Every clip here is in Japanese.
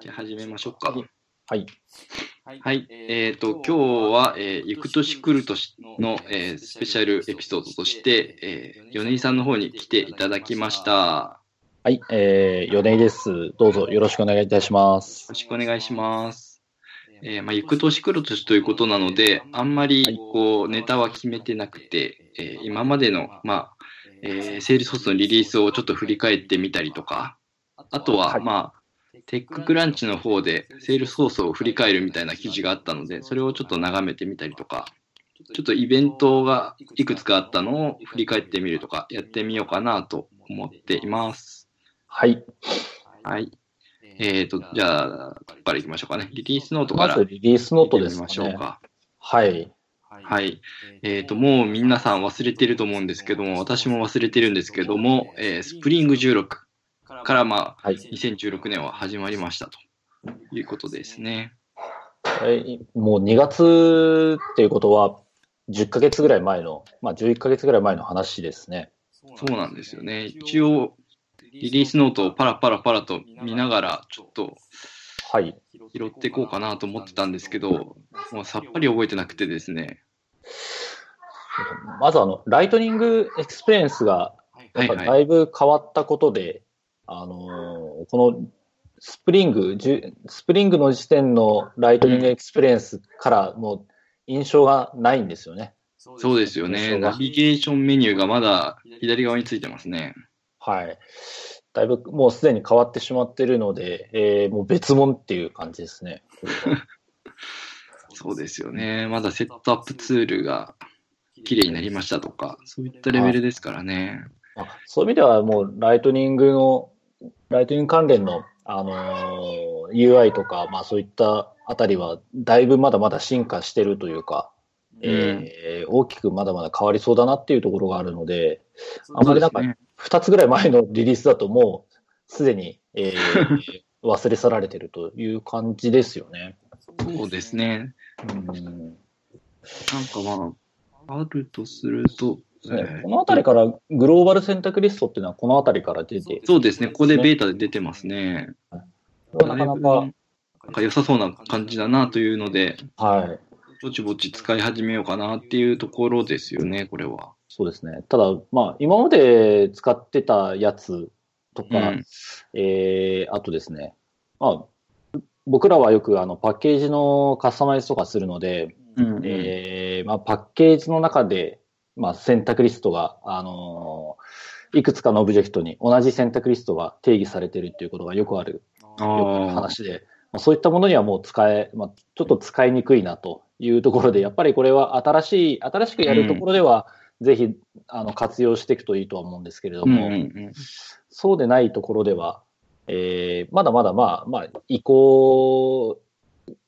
じゃあ始めましょうか。はい。はい。えっ、と、今日は、えー、行く年来る年の、えースペシャルエピソードとして、えー、米井さんの方に来ていただきました。よはい、えー、米井です。どうぞよろしくお願いいたします。ろしくお願いします。えーまあ、行く年来る年ということなので、あんまりはいこうネタは決めてなくて、えー今までの、まあえー、セールスソースのリリースをちょっと振り返ってみたりとか、あとは、はいまあ、テッククランチの方でセールスソースを振り返るみたいな記事があったので、それをちょっと眺めてみたりとか、ちょっとイベントがいくつかあったのを振り返ってみるとか、やってみようかなと思っています。はい。はい。えっ、と、じゃあ、ここから行きましょうかね。リリースノートからまずリリースノートですね。ましょうか。はい。はい。えっ、と、もう皆さん忘れてると思うんですけども、私も忘れてるんですけども、えースプリング16から、まあ、はい。2016年は始まりましたということですね。えーもう2月っていうことは、10ヶ月ぐらい前の、まあ11ヶ月ぐらい前の話ですね。そうなんですよね。一応、リリースノートをパラパラパラと見ながら、ちょっとはい。拾っていこうかなと思ってたんですけど、もうさっぱり覚えてなくてですね。まずあの、 Lightning Experience が、だいぶ変わったことで、あのーこのスプリング、スプリングの時点のライトニングエクスペリエンスからもう印象がないんですよね。そうですよね。ナビゲーションメニューがまだ左側についてますね。はい。だいぶもうすでに変わってしまっているので、えーもう別物っていう感じですね。そうですよね。まだセットアップツールが綺麗になりましたとか、そういったレベルですからね。あそういう意味ではもうライトニングの、ライトニング関連の、あのー UI とか、まあそういったあたりはだいぶまだまだ進化してるというか、えー大きくまだまだ変わりそうだなっていうところがあるので、あんまりなんかそうですね2つぐらい前のリリースだともうすでに、えー 忘れ去られてるという感じですよね。そうですね。うんなんかまあ、あるとすると、ね、このあたりからグローバル選択リストっていうのはこのあたりから出て、そうですね。ここでベータで出てますね。なかなか、だいぶなんか良さそうな感じだなというので、はい。ぼちぼち使い始めようかなっていうところですよね、これは。そうですね。ただ、まあ、今まで使ってたやつとか、うんえー、あとですね、まあ、僕らはよくあのパッケージのカスタマイズとかするので、うんえーまあ、パッケージの中で、まあ、選択リストが、あのーいくつかのオブジェクトに同じ選択リストが定義されているっていうことがよくあるあよく話で、まあ、そういったものにはもう使え、まあ、ちょっと使いにくいなというところで、やっぱりこれは新しい、新しくやるところでは、ぜひあの活用していくといいとは思うんですけれども、うんうんうんそうでないところでは、えーまだまだまあ、まあ、移行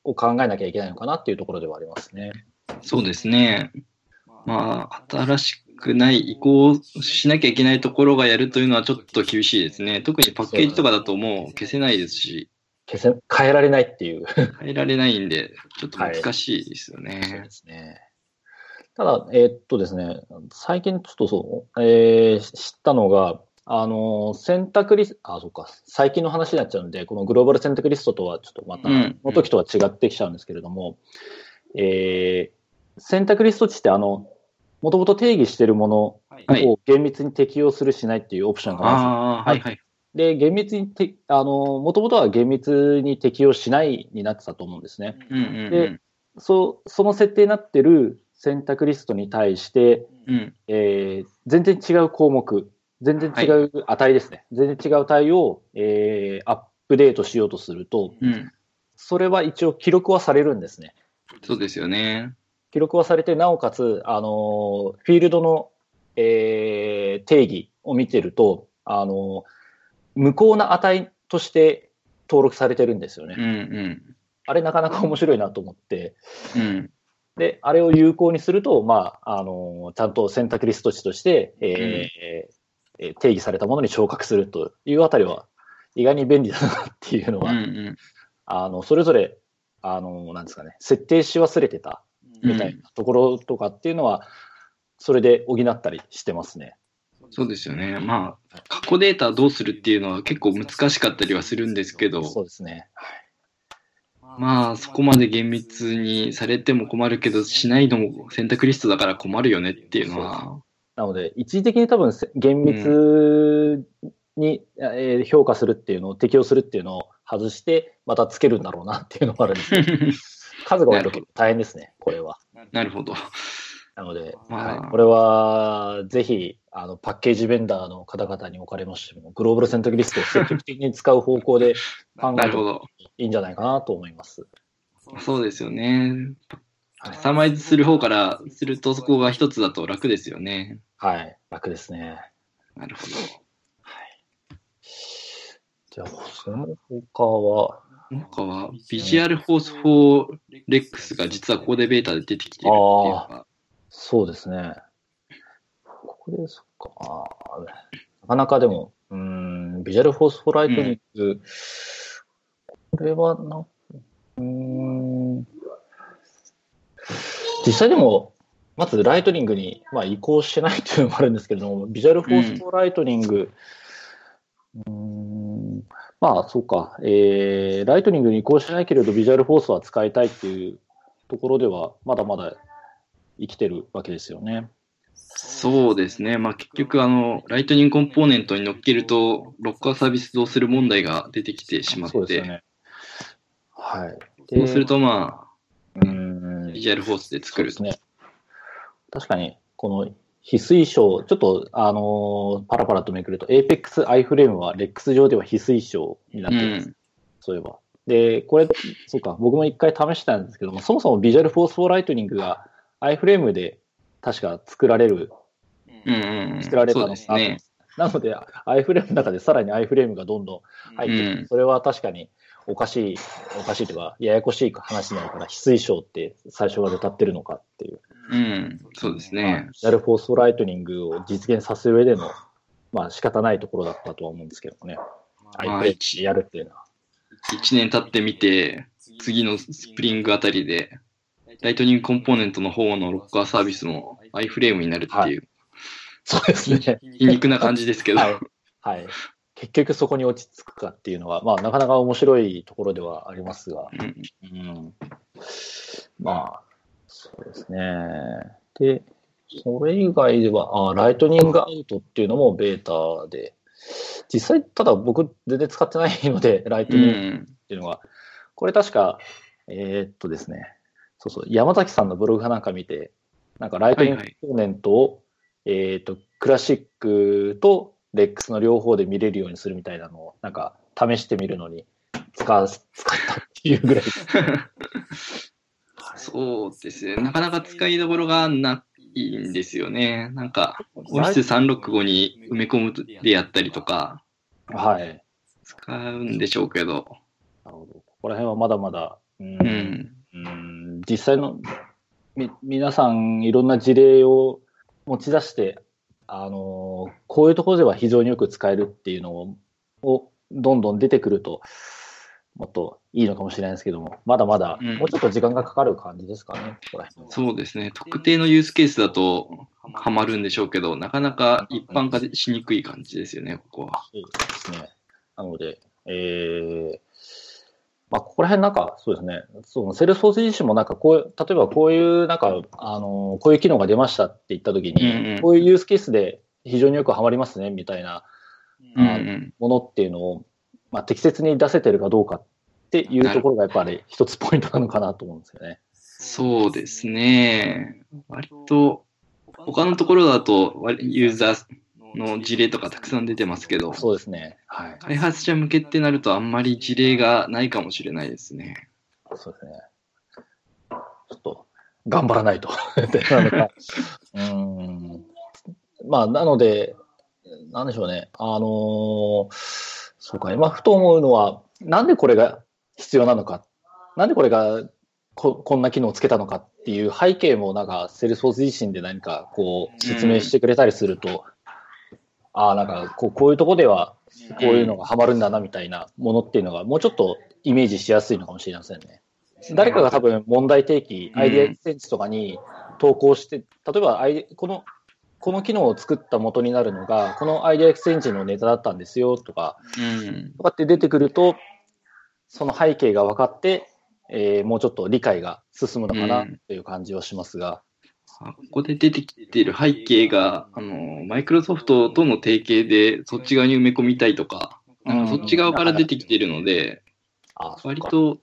を考えなきゃいけないのかなっていうところではありますね。そうですね。まあ、新しくない移行しなきゃいけないところがやるというのはちょっと厳しいですね。特にパッケージとかだともう消せないですし、消せ、変えられないっていう。変えられないんで、ちょっと難しいですよそうねで。すね。ただ、えーっとですね、最近ちょっとそう、えー知ったのが、あのー選択リスト、あ、そっか、最近の話になっちゃうので、このグローバル選択リストとはちょっとまた、うんの時とは違ってきちゃうんですけれども、えー選択リスト値って、あの、もともと定義しているものはい。を厳密に適用するしないっていうオプションがああ、はいはい。で、厳密にて、あの、もともとは厳密に適用しないになってたと思うんですね。うんうんでそう、その設定になってる選択リストに対して、うん。うん。えー全然違う項目、全然違う値ですね。全然違う値を、えーアップデートしようとすると、うん。それは一応記録はされるんですね。そうですよね。記録はされて、なおかつ、あのーフィールドの、えー定義を見てると、あのー無効な値として登録されてるんですよね。うんうん。あれなかなか面白いなと思って、うん。で、あれを有効にすると、まあ、あの、ちゃんと選択リスト値として、えーえー定義されたものに昇格するというあたりは、意外に便利だなっていうのうんうは、ん。あの、それぞれ、あの、なんですかね、設定し忘れてたみたいなところとかっていうのは、それで補ったりしてますね。そうですよね。まあ、過去データどうするっていうのは結構難しかったりはするんですけど、そうですね。まあ、そこまで厳密にされても困るけど、しないのも選択リストだから困るよねっていうのは。なので、一時的に多分厳密に、評価するっていうのを、適用するっていうのを外して、またつけるんだろうなっていうのがあるんですけど、数が多いと大変ですね、これは。なるほど。なので、はい、これはぜひあのパッケージベンダーの方々におかれましても、グローバル選択リストを積極的に使う方向で考えるといいんじゃないかなと思います。そうですよね。カスタマイズする方からすると、そこが一つだと楽ですよね。はい、楽ですね。なるほど。はい、じゃあ、その他は他は、ビジュアルフォース4レックスが実はここでベータで出てきているっていうのが。そうですね。ここで、そっか。なかなかでも、うん、ビジュアルフォースフォーライトニング、うん、これはな、うん、実際でも、まずライトニングに、まあ、移行してないっていうのもあるんですけれども、ビジュアルフォースフォーライトニング、うん、ん、まあ、そうか、えー、ライトニングに移行してないけれど、ビジュアルフォースは使いたいっていうところでは、まだまだ生きてるわけですよね。そうですね。まあ結局、あの、ライトニングコンポーネントに乗っけると、ロッカーサービスどうする問題が出てきてしまって。ね、はい。そうすると、まあ、うん。ビジュアルフォースで作ると。ね。確かに、この非推奨、ちょっと、あのー、パラパラとめくると、Apex iFrame は REX 上では非推奨になってます。うん、そういえば。で、これ、そうか、僕も一回試したんですけども、そもそもビジュアルフォースフォーライトニングが iFrame で確か作られる、うんうん、作られたのか、ね、なので iFrame の中でさらに iFrame がどんどん入ってる、うん、それは確かにおかしい、おかしいというか、ややこしい話になるから、非推奨って最初から謳ってるのかっていう。うん、そうですね。ジャルフォースライトニングを実現させる上での、まあ仕方ないところだったとは思うんですけどもね。まあ、やるっていうのは。1年経ってみて、次のスプリングあたりで、ライトニングコンポーネントの方のロッカーサービスも iFrame になるっていう、はい、そうですね。皮肉な感じですけど、はい、はい。結局そこに落ち着くかっていうのは、まあ、なかなか面白いところではありますが、うん、うん、まあ、そうですね。で、それ以外では、あライトニングアウトっていうのもベータで、実際、ただ僕全然使ってないので、ライトニングっていうのは、うん、これ確か、えー、っとですね、そうそう、山崎さんのブログかなんか見て、なんかライトニングコーネントを、はいはい、えっ、と、クラシックとレックスの両方で見れるようにするみたいなのを、なんか試してみるのに使う、使ったっていうぐらい。です。そうですね。なかなか使いどころがないんですよね。なんか、オフィス365に埋め込むでやったりとか、はい。使うんでしょうけど。なるほど。ここら辺はまだまだ、うん、うんうん実際のみ皆さんいろんな事例を持ち出して、あのこういうところでは非常によく使えるっていうのををどんどん出てくると、もっといいのかもしれないですけども、まだまだもうちょっと時間がかかる感じですかね、うん、そうですね。特定のユースケースだとはまるんでしょうけど、なかなか一般化しにくい感じですよね、ここは。そうですね。なので、えー、まあ、ここら辺なんか、そうですね、そのセルスフォース自身もなんかこう、例えばこういうなんか、あの、こういう機能が出ましたって言ったときに、うんうん、こういうユースケースで非常によくはまりますね、みたいな、うんうん、ものっていうのを、まあ、適切に出せてるかどうかっていうところがやっぱり一つポイントなのかなと思うんですよね。そうですね。割と、他のところだと、ユーザーの事例とかたくさん出てますけど、そうですね。はい。開発者向けってなるとあんまり事例がないかもしれないですね。そうですね。ちょっと、頑張らないと。うん。まあ、なので、なんでしょうね。あのー、そうか、今ふと思うのは、なんでこれが必要なのか。なんでこれがここんな機能をつけたのかっていう背景もなんか、セルスフォース自身で何かこう説明してくれたりすると、ああ、なんかこう、こういうとこでは、こういうのがハマるんだなみたいなものっていうのが、もうちょっとイメージしやすいのかもしれませんね。誰かが多分問題提起、アイデアセンチとかに投稿して、例えばアイこの、この機能を作った元になるのが、このアイデアエクセンチのネタだったんですよとか、とかって出てくると、その背景が分かって、えーもうちょっと理解が進むのかなという感じはしますが。あここで出てきている背景が、あの、マイクロソフトとの提携でそっち側に埋め込みたいとか、なんかそっち側から出てきているので、あ割、と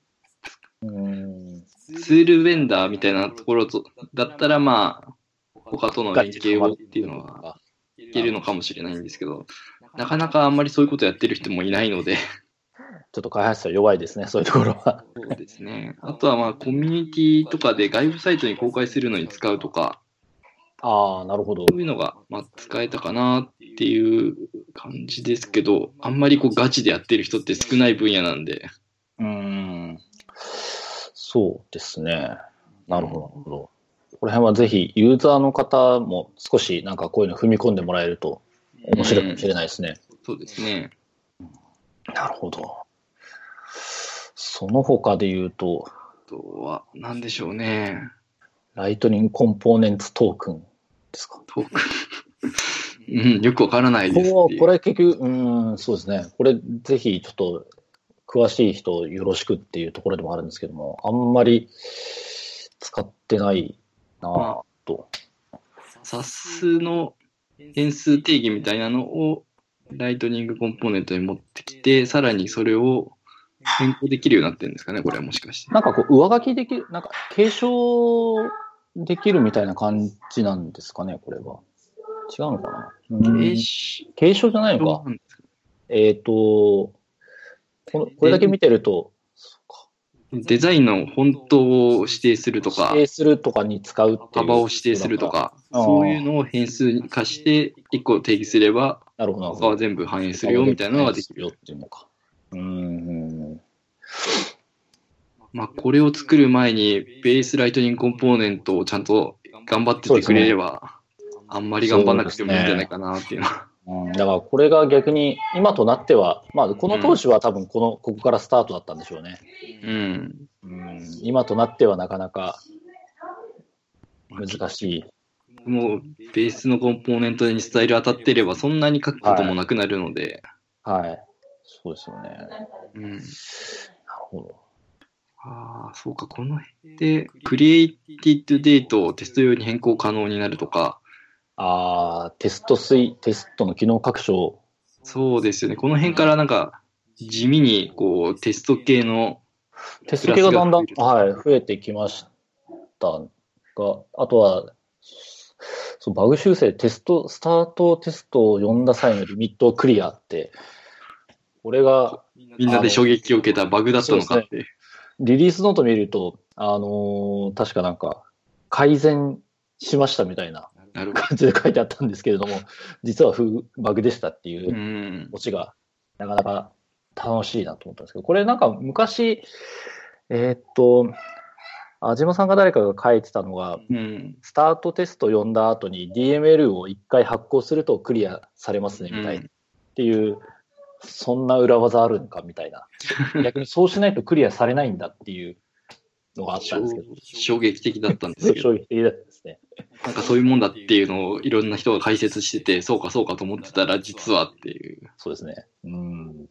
うん。ツールベンダーみたいなところとだったら、まあ、他との連携をっていうのは、いけるのかもしれないんですけど、なかなかあんまりそういうことやってる人もいないので、ちょっと開発者弱いですね、そういうところは。そうですね。あとはまあ、コミュニティとかで外部サイトに公開するのに使うとか、ああ、なるほど。そういうのが、まあ、使えたかなっていう感じですけど、あんまりこうガチでやってる人って少ない分野なんで、うん。そうですね。なるほど、なるほど。この辺はぜひ、ユーザーの方も少しなんかこういうの踏み込んでもらえると面白いかもしれないですね。そうですね。なるほど。その他で言うと、あとは、なんでしょうね。ライトニングコンポーネンツトークンですか？トークン。うん、よくわからないですこれ結局、うん、そうですね。これぜひちょっと詳しい人よろしくっていうところでもあるんですけども、あんまり使ってないなぁと。SAS の変数定義みたいなのをライトニングコンポーネントに持ってきて、さらにそれを変更できるようになってるんですかね、これはもしかして。なんかこう、上書きできる、なんか継承できるみたいな感じなんですかね、これは。違うのかな、継承？じゃないのか。えっ、とこの、これだけ見てると、デザインのフォントを指定するとか指、定するとかに使う。幅を指定すると。か、そういうのを変数に化して1個定義すれば、なるほど。他は全部反映するよみたいなのができる。よっていうのか。うんうん。まあ、これを作る前に、ベースライトニングコンポーネントをちゃんと頑張っててくれれば、あんまり頑張らなくてもいいんじゃないかなっていうのは。うん、だからこれが逆に今となっては、まあ、この当時は多分この、ここからスタートだったんでしょうね。うん。うん、今となってはなかなか難しい。もう、ベースのコンポーネントにスタイル当たってれば、そんなに書くこともなくなるので、はい。そうですよね。なるうん。ほど。ああ、そうか、この辺で、クリエイティッドデートをテスト用に変更可能になるとか、ああ、テスト推、テストの機能拡張。そうですよね。この辺からなんか、地味に、こう、テスト系の、テスト系がだんだん、はい、増えてきましたが、あとは、そう、バグ修正、テスト、スタートテストを読んだ際のリミットをクリアって、これが、みんなで衝撃を受けたバグだったのかっていう。リリースノート見ると、あのー確かなんか、改善しましたみたいな感じで書いてあったんですけれども、実はフバグでしたっていど。う。うんオチが、なかなか楽しいなと思ったんですけど、これなんか昔、えーっと、あじまさんが誰かが書いてたのが、うん。スタートテスト読んだ後に DML を一回発行するとクリアされますねみたいな、うんっていう、そんな裏技あるんかみたいな。逆にそうしないとクリアされないんだっていうのがあったんですけど、衝撃的だったんですけど、衝撃的だった。なんかそういうもんだっていうのをいろんな人が解説してて、そうかそうかと思ってたら、実はっていう。そうですね。うん。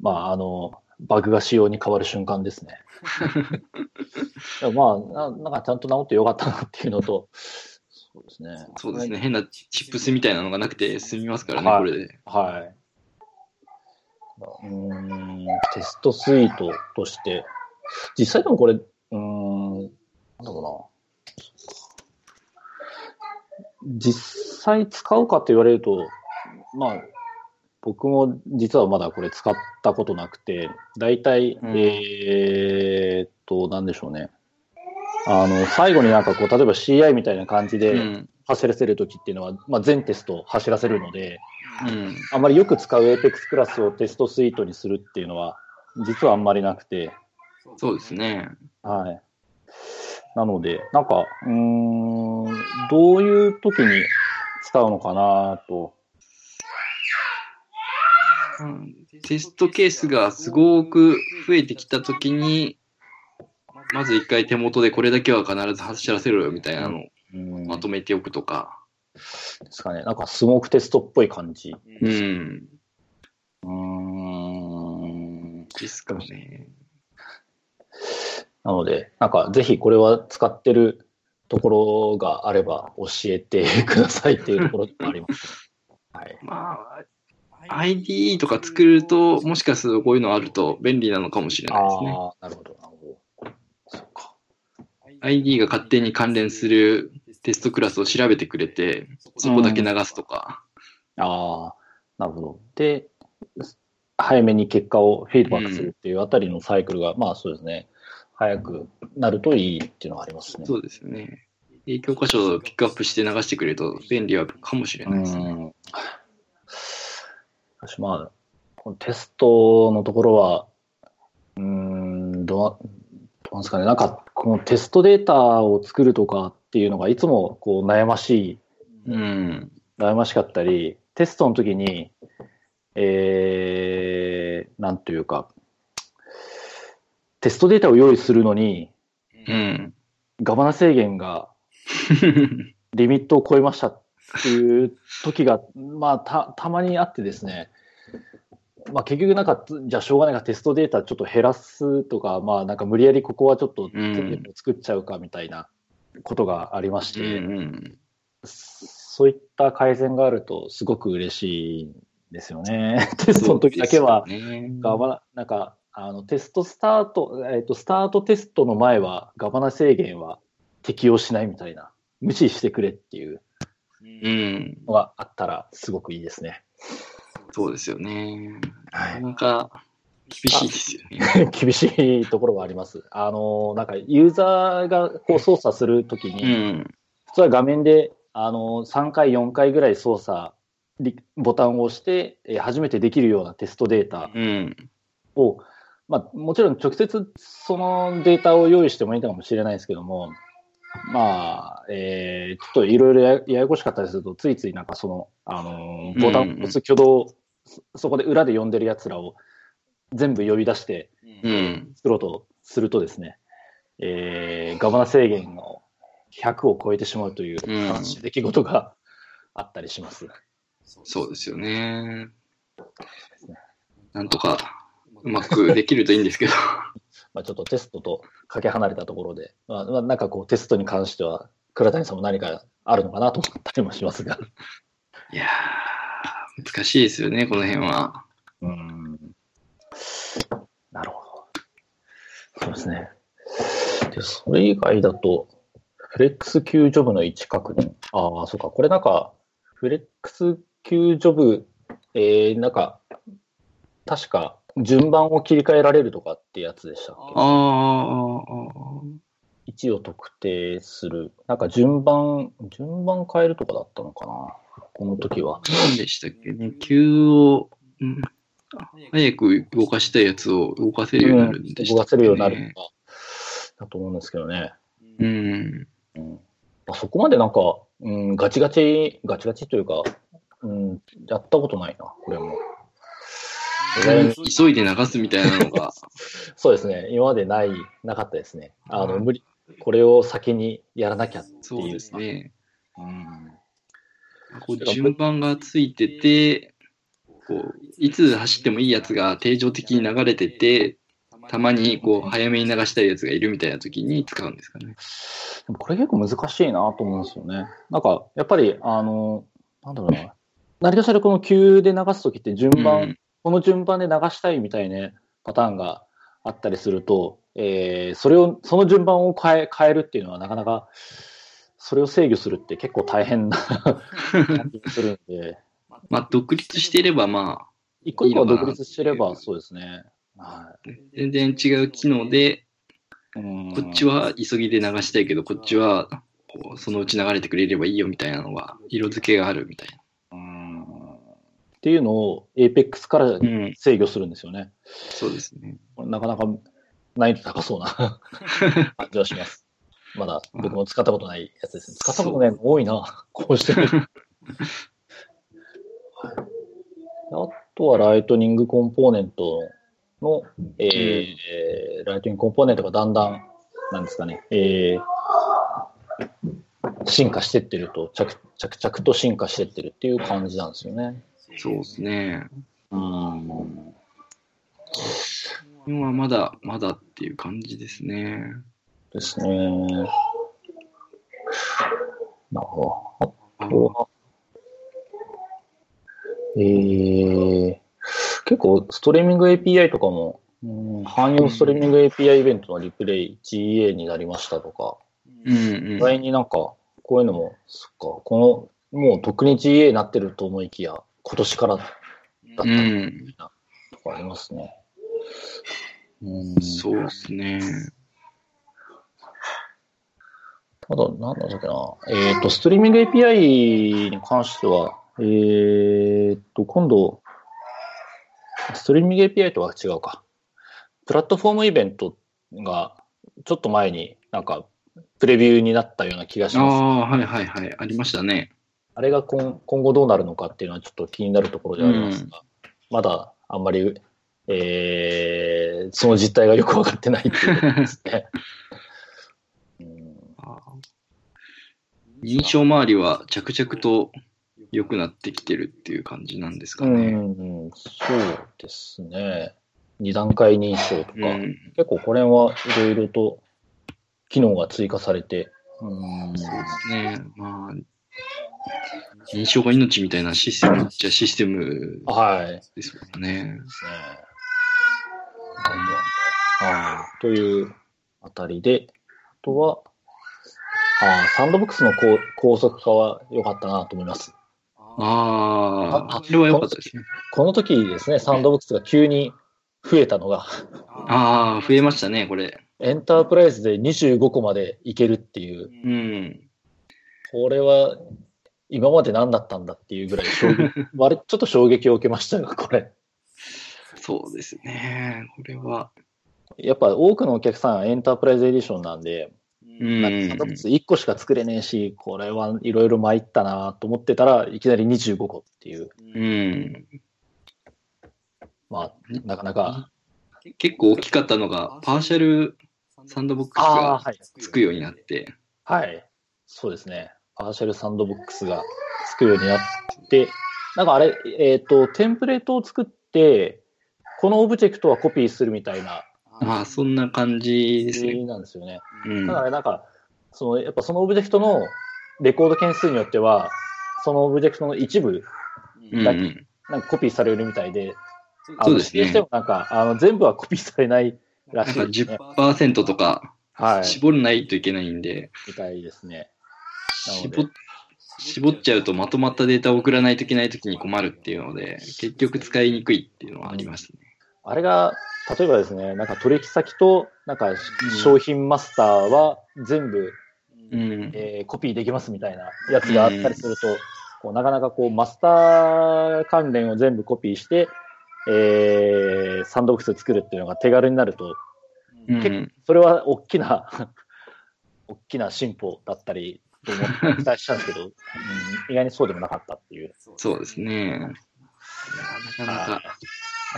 まあ、あの、バグが仕様に変わる瞬間ですね。でもまあな、なんかちゃんと直ってよかったなっていうのと、そうですね。そうですね。変なチップスみたいなのがなくて済みますからね、はいこれで。はい。うーん、テストスイートとして、実際でもこれ、うーん、なんだろうな。実際使うかって言われると、まあ、僕も実はまだこれ使ったことなくて、大体、うんえーっと、なんでしょうね。あの、最後になんかこう、例えば CI みたいな感じでうん。走らせるときっていうのは、まあ、全テスト走らせるので、うん。あまりよく使う Apex クラスをテストスイートにするっていうのは、実はあんまりなくて、そうですね。はい。なので、なんか、うーん、どういう時に使うのかなと。うんテストケースがすごく増えてきたときに、まず一回手元でこれだけは必ず走らせろよみたいなのをうん、まとめておくとか。ですかね。なんかスモークテストっぽい感じ。うん。うーん。ですかね。なので、なんかぜひこれは使ってるところがあれば教えてくださいっていうところもあります。はい。まあ、ID とか作ると、もしかするとこういうのあると便利なのかもしれないですね。ああ、なるほど、なるほど。そうか。ID が勝手に関連するテストクラスを調べてくれて、そこだけ流すとか。ああ、なるほど。で、早めに結果をフィードバックするっていうあたりのサイクルが、まあそうですね、早くなるといいっていうのがありますね。そうですね。で教科書をピックアップして流してくれると便利はかもしれないですね。うん。しかしまあ、このテストのところは、うーん、どう、どうなんですかね、なんか、このテストデータを作るとかっていうのがいつもこう悩ましい、うん。悩ましかったり、テストの時に、えー、なんというか、テストデータを用意するのに、うん。ガバナ制限が リミットを超えましたっていう時が、まあ、た、たまにあってですね、まあ結局なんか、じゃあしょうがないからテストデータちょっと減らすとか、まあなんか無理やりここはちょっとん作っちゃうかみたいなことがありましうて、ん。そういった改善があるとすごく嬉しいんですよね。テストの時だけは、ねガバナ、なんか、あの、テストスタート、えっ、と、スタートテストの前は、ガバナ制限は適用しないみたいな、無視してくれっていううん。のがあったら、すごくいいですね。そうですよね。はなかなか厳しいですよね。厳しいところがあります。あの、なんか、ユーザーがこう操作するときに、うん。普通は画面で、あの、3回、4回ぐらい操作、リボタンを押して、えー初めてできるようなテストデータうん。を、まあ、もちろん直接そのデータを用意してもいいのかもしれないですけども、まあ、えーちょっといろいろやややこしかったりすると、ついついなんかその、あのー、ボタンを押す挙動、そそこで裏で呼んでる奴らを全部呼び出してうん。作ろうとするとですね、えーガバナ制限の100を超えてしまうという出来事があったりします。そうですよね。なんとかうまくできるといいんですけど。まあ、ちょっとテストとかけ離れたところで、まあ、まあなんかこうテストに関しては、倉谷さんも何かあるのかなと思ったりもしますが。いやー、難しいですよね、この辺は。うん。なるほど。そうですね。で、それ以外だと、フレックス Q ジョブの位置確認。ああ、そうか。これなんか、フレックス Q ジョブ、えー、なんか、確か、順番を切り替えられるとかってやつでしたっけ？あーあー、位置を特定する。なんか順番、順番変えるとかだったのかな？この時は。何でしたっけね、急を、うん、早く動かしたいやつを動かせるようになるんでしたっけ、動かせるようになるねのか、だと思うんですけどね。うん。うんまあ、そこまでなんか、うん、ガチガチ、ガチガチというか、うん、やったことないな、これも。急いで流すみたいなのが、そうですね、今までない、なかったですね。あの、うん無理、これを先にやらなきゃっていう。そうですね。うん。こう順番がついてて、こういつ走ってもいいやつが定常的に流れてて、たまにこう早めに流したいやつがいるみたいな時に使うんですかね。でもこれ結構難しいなと思うんですよね。なんか、やっぱり、あの、なんだろうな。何かしらこの急で流すときって順番、うんこの順番で流したいみたいなパターンがあったりすると、えー、それを、その順番を変え、変えるっていうのはなかなか、それを制御するって結構大変な感じがするんで、まあ、独立していれば、ま一個一個独立してればそうですね。はあ、全然違う機能で、こっちは急ぎで流したいけど、こっちはそのうち流れてくれればいいよみたいなのが、色付けがあるみたいうんっていうのを Apex から制御するんですよね。そうですね。なかなか難易度高そうな 感じはします。まだ僕も使ったことないやつですね。使ったことないの多いな。こうしてあとはライトニングコンポーネントの、えーライトニングコンポーネントがだんだん、なんですかね、えー進化してってると、着着々と進化してってるっていう感じなんですよね。そうですね。うん辺はまだ、まだっていう感じですね。ですね。なるほど。あとは、えー、結構ストリーミング API とかも、うん、汎用ストリーミング API イベントのリプレイ GA になりましたとか、うんうん意。外になんか、こういうのも、そっか、この、もう特に GA になってると思いきや、今年からだったうりん。とかありますね。うん、そうですね。ただ、なんだっけな。えっ、と、ストリーミング API に関しては、えっ、と、今度、ストリーミング API とは違うか。プラットフォームイベントが、ちょっと前になんか、プレビューになったような気がしあます。あ、はいはいはい。ありましたね。あれが今今後どうなるのかっていうのはちょっと気になるところではありますが、まだあんまり、えーその実態がよくわかってないっていうですね。認証周りは着々と良くなってきてるっていう感じなんですかうね。ん、そうですね。二段階認証とか、うん結構これはいろいろと機能が追加されて、うん、そうですね。まあ、認証が命みたいなシステムっちゃシステムはい。ですですもんね。ね。はい。というあたりで、あとは、あーサンドボックスの高高速化は良かったなと思います。ああ、それは良かったですね。この時ですね、サンドボックスが急に増えたのが、ああ、増えましたね、これ。エンタープライズで25個までいけるっていう、うん。これは今まで何だったんだっていうぐらい衝撃、割れちょっと衝撃を受けましたが、これ。そうですね。これは。やっぱ多くのお客さんはエンタープライズエディションなんで、うんなんかサンドボックス1個しか作れねえし、これはいろいろ参ったなと思ってたらいきなり25個っていう、うん。まあ、なかなか。結構大きかったのが、パーシャルサンドボックスがはい。つくようになって、はい。そうですね。パーシャルサンドボックスがつくようになって、なんかあれ、えっ、と、テンプレートを作って、このオブジェクトはコピーするみたいなまあ、そんな感じですね。なんですよね。うんただね、なんか、その、やっぱそのオブジェクトのレコード件数によっては、そのオブジェクトの一部、うんうんなんかコピーされるみたいで、あのそうですねしてもなんか、あの、全部はコピーされないらなんかしいですね。10%とかはい。絞らないといけないんで、みたいですね。絞っで、絞っちゃうとまとまったデータを送らないといけないときに困るっていうので、結局使いにくいっていうのはありますね。あれが、例えばですね、なんか取引先と、なんか商品マスターは全部、うん。えーコピーできますみたいなやつがあったりすると、こうなかなかこうマスター関連を全部コピーして、えーサンドボックスを作るっていうのが手軽になると、うんそれは大きな、大きな進歩だったりと思って期待したんですけど、うん意外にそうでもなかったっていう。そうですね。なかなか。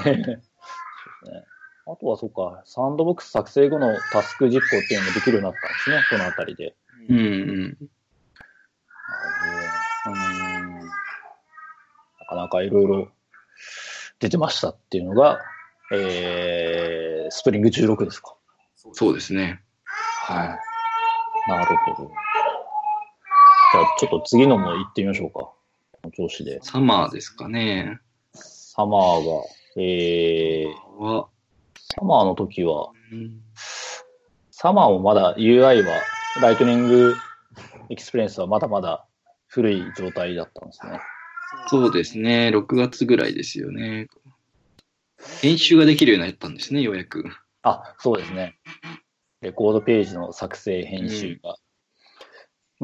そうですねあとはそうか、サンドボックス作成後のタスク実行っていうのもできるようになったんですね、このあたりで。うんうん。うんなかなかいろいろ出てましたっていうのが、えー、スプリング16ですか。そうですね。はい。なるほど。じゃあ、ちょっと次のも行ってみましょうか。この調子で。サマーですかね。サマーが、えー、は、サマーの時は、うんサマーもまだ UI は、ライトニングエクスペリエンスはまだまだ古い状態だったんですね。そうですね。6月ぐらいですよね。編集ができるようになったんですね、ようやく。あ、そうですね。レコードページの作成、編集が。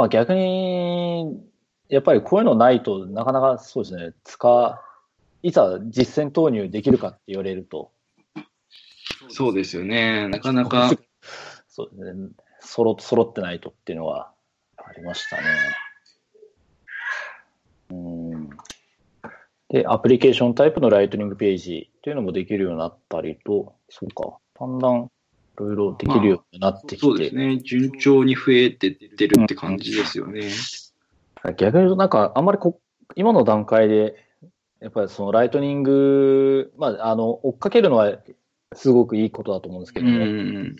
まあ逆に、やっぱりこういうのないとなかなかそうですね、使、いざ実践投入できるかって言われると、そうですよね。なかなか、そうですね、揃揃ってないとっていうのはありましたね。うん。で、アプリケーションタイプのライトニングページっていうのもできるようになったりと、そうか、だんだんいろいろできるようになってきて、そうですね。順調に増えてってるって感じですよね。逆に言うと、なんか、あんまりこ今の段階で、やっぱりそのライトニング、まあ、あの、追っかけるのはすごくいいことだと思うんですけうども、ん。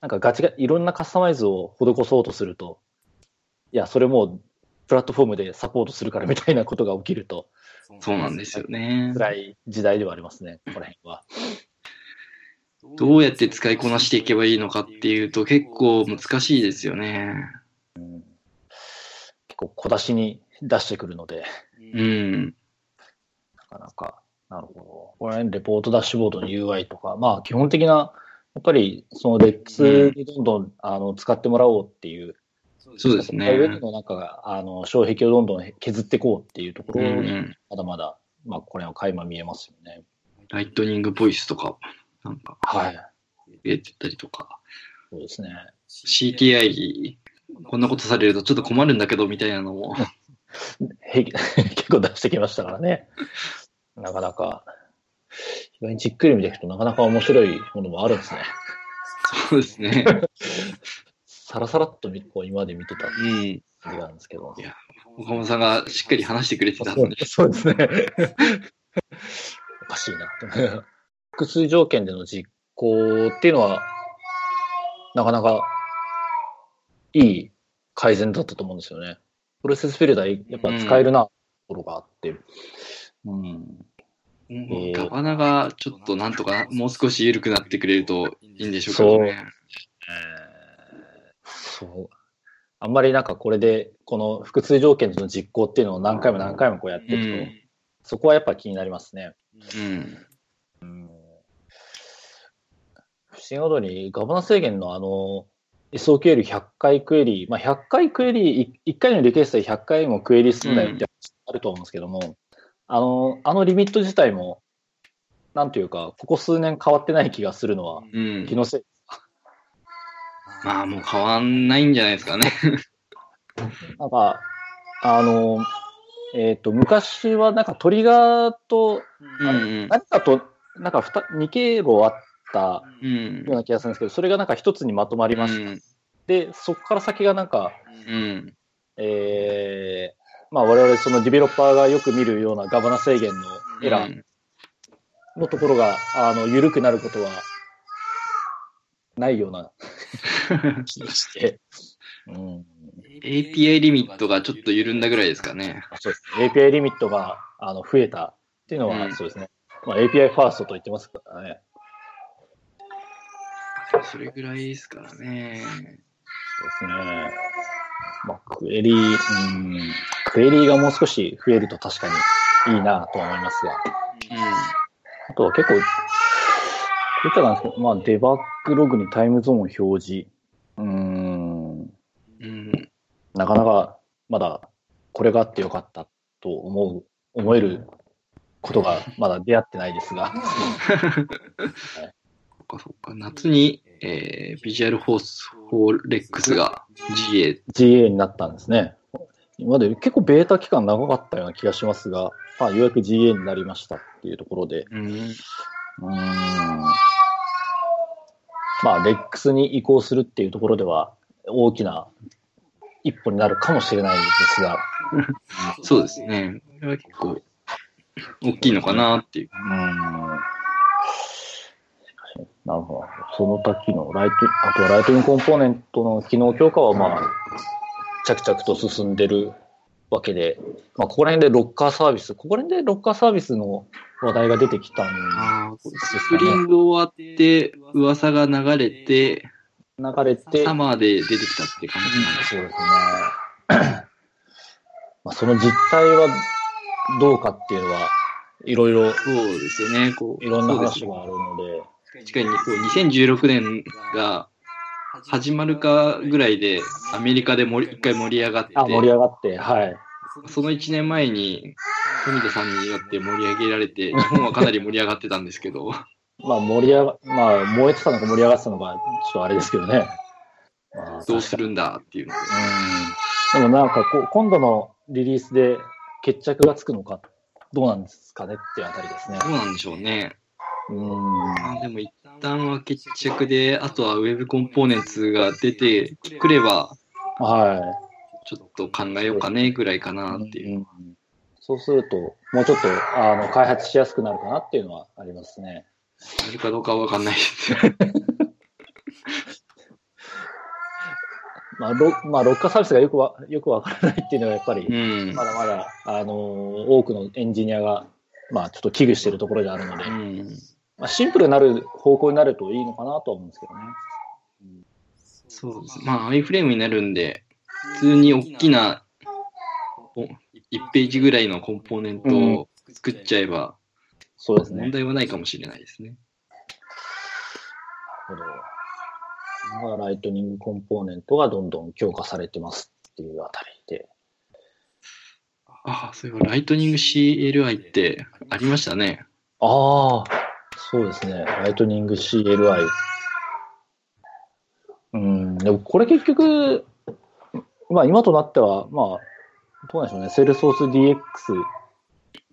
なんかガチが、いろんなカスタマイズを施そうとすると、いや、それもうプラットフォームでサポートするからみたいなことが起きると、そうなんですよね。辛い時代ではありますね、ここら辺は。どうやって使いこなしていけばいいのかっていうと結構難しいですよね。結構小出しに出してくるので、うん。なかなか、なるほど。ここら辺レポートダッシュボードの UI とか、まあ基本的な、やっぱりその REX にどんどん、あの使ってもらおうっていう、そうですね。上の中が、あの、障壁をどんどん削っていこうっていうとこうろに、ん。まだまだ、まあこれは垣間見えますよね。ライトニングボイスとか、なんか、はい。入れてたりとか、そうですね。CTI、こんなことされるとちょっと困るんだけど、みたいなのも、へ 結構出してきましたからね。なかなか、意外にじっくり見ていくとなかなか面白いものもあるんですね。そうですね。さらさらっと見こう今まで見てたうん。感じがあるんですけど。いや岡本さんがしっかり話してくれてたで、そうですね。おかしいな。複数条件での実行っていうのは、なかなかいい改善だったと思うんですよね。プロセスフィルダーやっぱ使えるな、ところがあって。うん。ーガバナがちょっとなんとかもう少し緩くなってくれるといいんでしょうけどね。そう。あんまりなんかこれで、この複数条件での実行っていうのを何回も何回もこうやっていくと、うんそこはやっぱ気になりますね。うん。うん不思議なことに、ガバナ制限のあの、SOQL100 回クエリ、まあ、100回クエリ、1回のリクエストで100回もクエリすんだよって話あると思うんですけども、あの、あのリミット自体も、なんというか、ここ数年変わってない気がするのは、うん気。のせい。まあもう変わんないんじゃないですかね。なんか、あの、えっ、と、昔はなんかトリガーと、うん何かと、なんか2経路あったうん。ような気がするんですけど、それがなんか一つにまとまりました。で、そこから先がなんか、うん。えー、まあ我々そのディベロッパーがよく見るようなガバナ制限のエラーのところが、あの、緩くなることはないような気がして。うん、API リミットがちょっと緩んだぐらいですかね。そうですね。API リミットがあの増えたっていうのは、うんそうですね。まあ、API ファーストと言ってますからね。それぐらいですからね。そうですね。まあ、クエリー、うん、クエリーがもう少し増えると確かにいいなとは思いますが。あとは結構、こういったなんですけど、まあ、デバッグログにタイムゾーン表示。うーん、うん。うん。なかなかまだこれがあってよかったと思う、思えることがまだ出会ってないですが。そっかそっか。夏に、えー、ビジュアルフォースフォーレックスが GA。GA になったんですね。今まで結構ベータ期間長かったような気がしますが、まあ、ようやく GA になりましたっていうところで、うん。うーんまあ、レックスに移行するっていうところでは、大きな一歩になるかもしれないですが、そうですね。これは結構、大きいのかなっていう。うーんなるほど。その他機能、ライト、あとはライトニングコンポーネントの機能強化は、まあ、着々と進んでるわけで、まあ、ここら辺でロッカーサービス、ここら辺でロッカーサービスの話題が出てきたんああ、ですスプリング終わって、噂が流れて、流れて、サマーで出てきたって感じなんです。そうですね。まあ、その実態はどうかっていうのは、いろいろ、そうですよね。こう、いろんな話があるので、確かにこう2016年が始まるかぐらいでアメリカで盛り一回盛り上がって、あ、盛り上がって、はい。その1年前に富田さんによって盛り上げられて、日本はかなり盛り上がってたんですけど、まあ、盛り上が、まあ、燃えてたのか盛り上がってたのか、ちょっとあれですけどね。ま あどうするんだっていうので。うん。でもなんかこう、今度のリリースで決着がつくのか、どうなんですかねっていうあたりですね。どうなんでしょうね。うん。まあ、でも一旦は決着で、あとは Web コンポーネンツが出てくれば、はちょっと考えようかねぐらいかい。なっていう。うんそうすると、もうちょっと、あの、開発しやすくなるかなっていうのはありますね。あるかどうかはわかんないです。まあ、ロまあ、ロッカーサービスがよくわよくわからないっていうのはやっぱり、うん。まだまだ、あのー多くのエンジニアが、まあ、ちょっと危惧しているところであるので、うん。まあ、シンプルになる方向になるといいのかなとは思うんですけどね。そうです。まあ、アイフレームになるんで、普通に大きな、お1ページぐらいのコンポーネントを作っちゃえば、そうですね。問題はないかもしれないですね。なるほど。まあライトニングコンポーネントがどんどん強化されてますっていうあたりで。ああ、そういえば、ライトニング CLI ってありましたね。ああ、そうですね。ライトニング CLI。うん、でもこれ結局、まあ今となっては、まあ、どうなんでしょうね。セールソース DX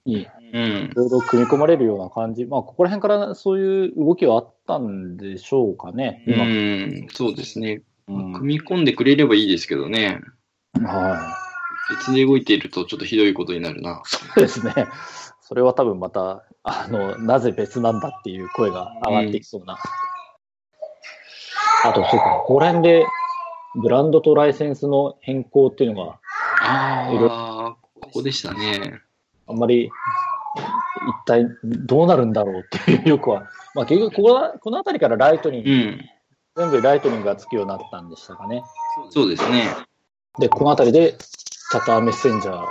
にうんい。ろいろ組み込まれるような感じ。まあここら辺からそういう動きはあったんでしょうかね。う今。ん、そうですね。うん組み込んでくれればいいですけどね。はい。別で動いているとちょっとひどいことになるな。そうですね。それは多分また、あの、なぜ別なんだっていう声が上がってきそうな。あと、そうか、ここら辺で、ブランドとライセンスの変更っていうのがああ、ここでしたね。あんまり、一体どうなるんだろうっていう、よくは。まあ結局、ここはこの辺りからライトニング、うん。全部ライトニングがつくようになったんでしたかね。そうですね。で、この辺りで、チャターメッセンジャー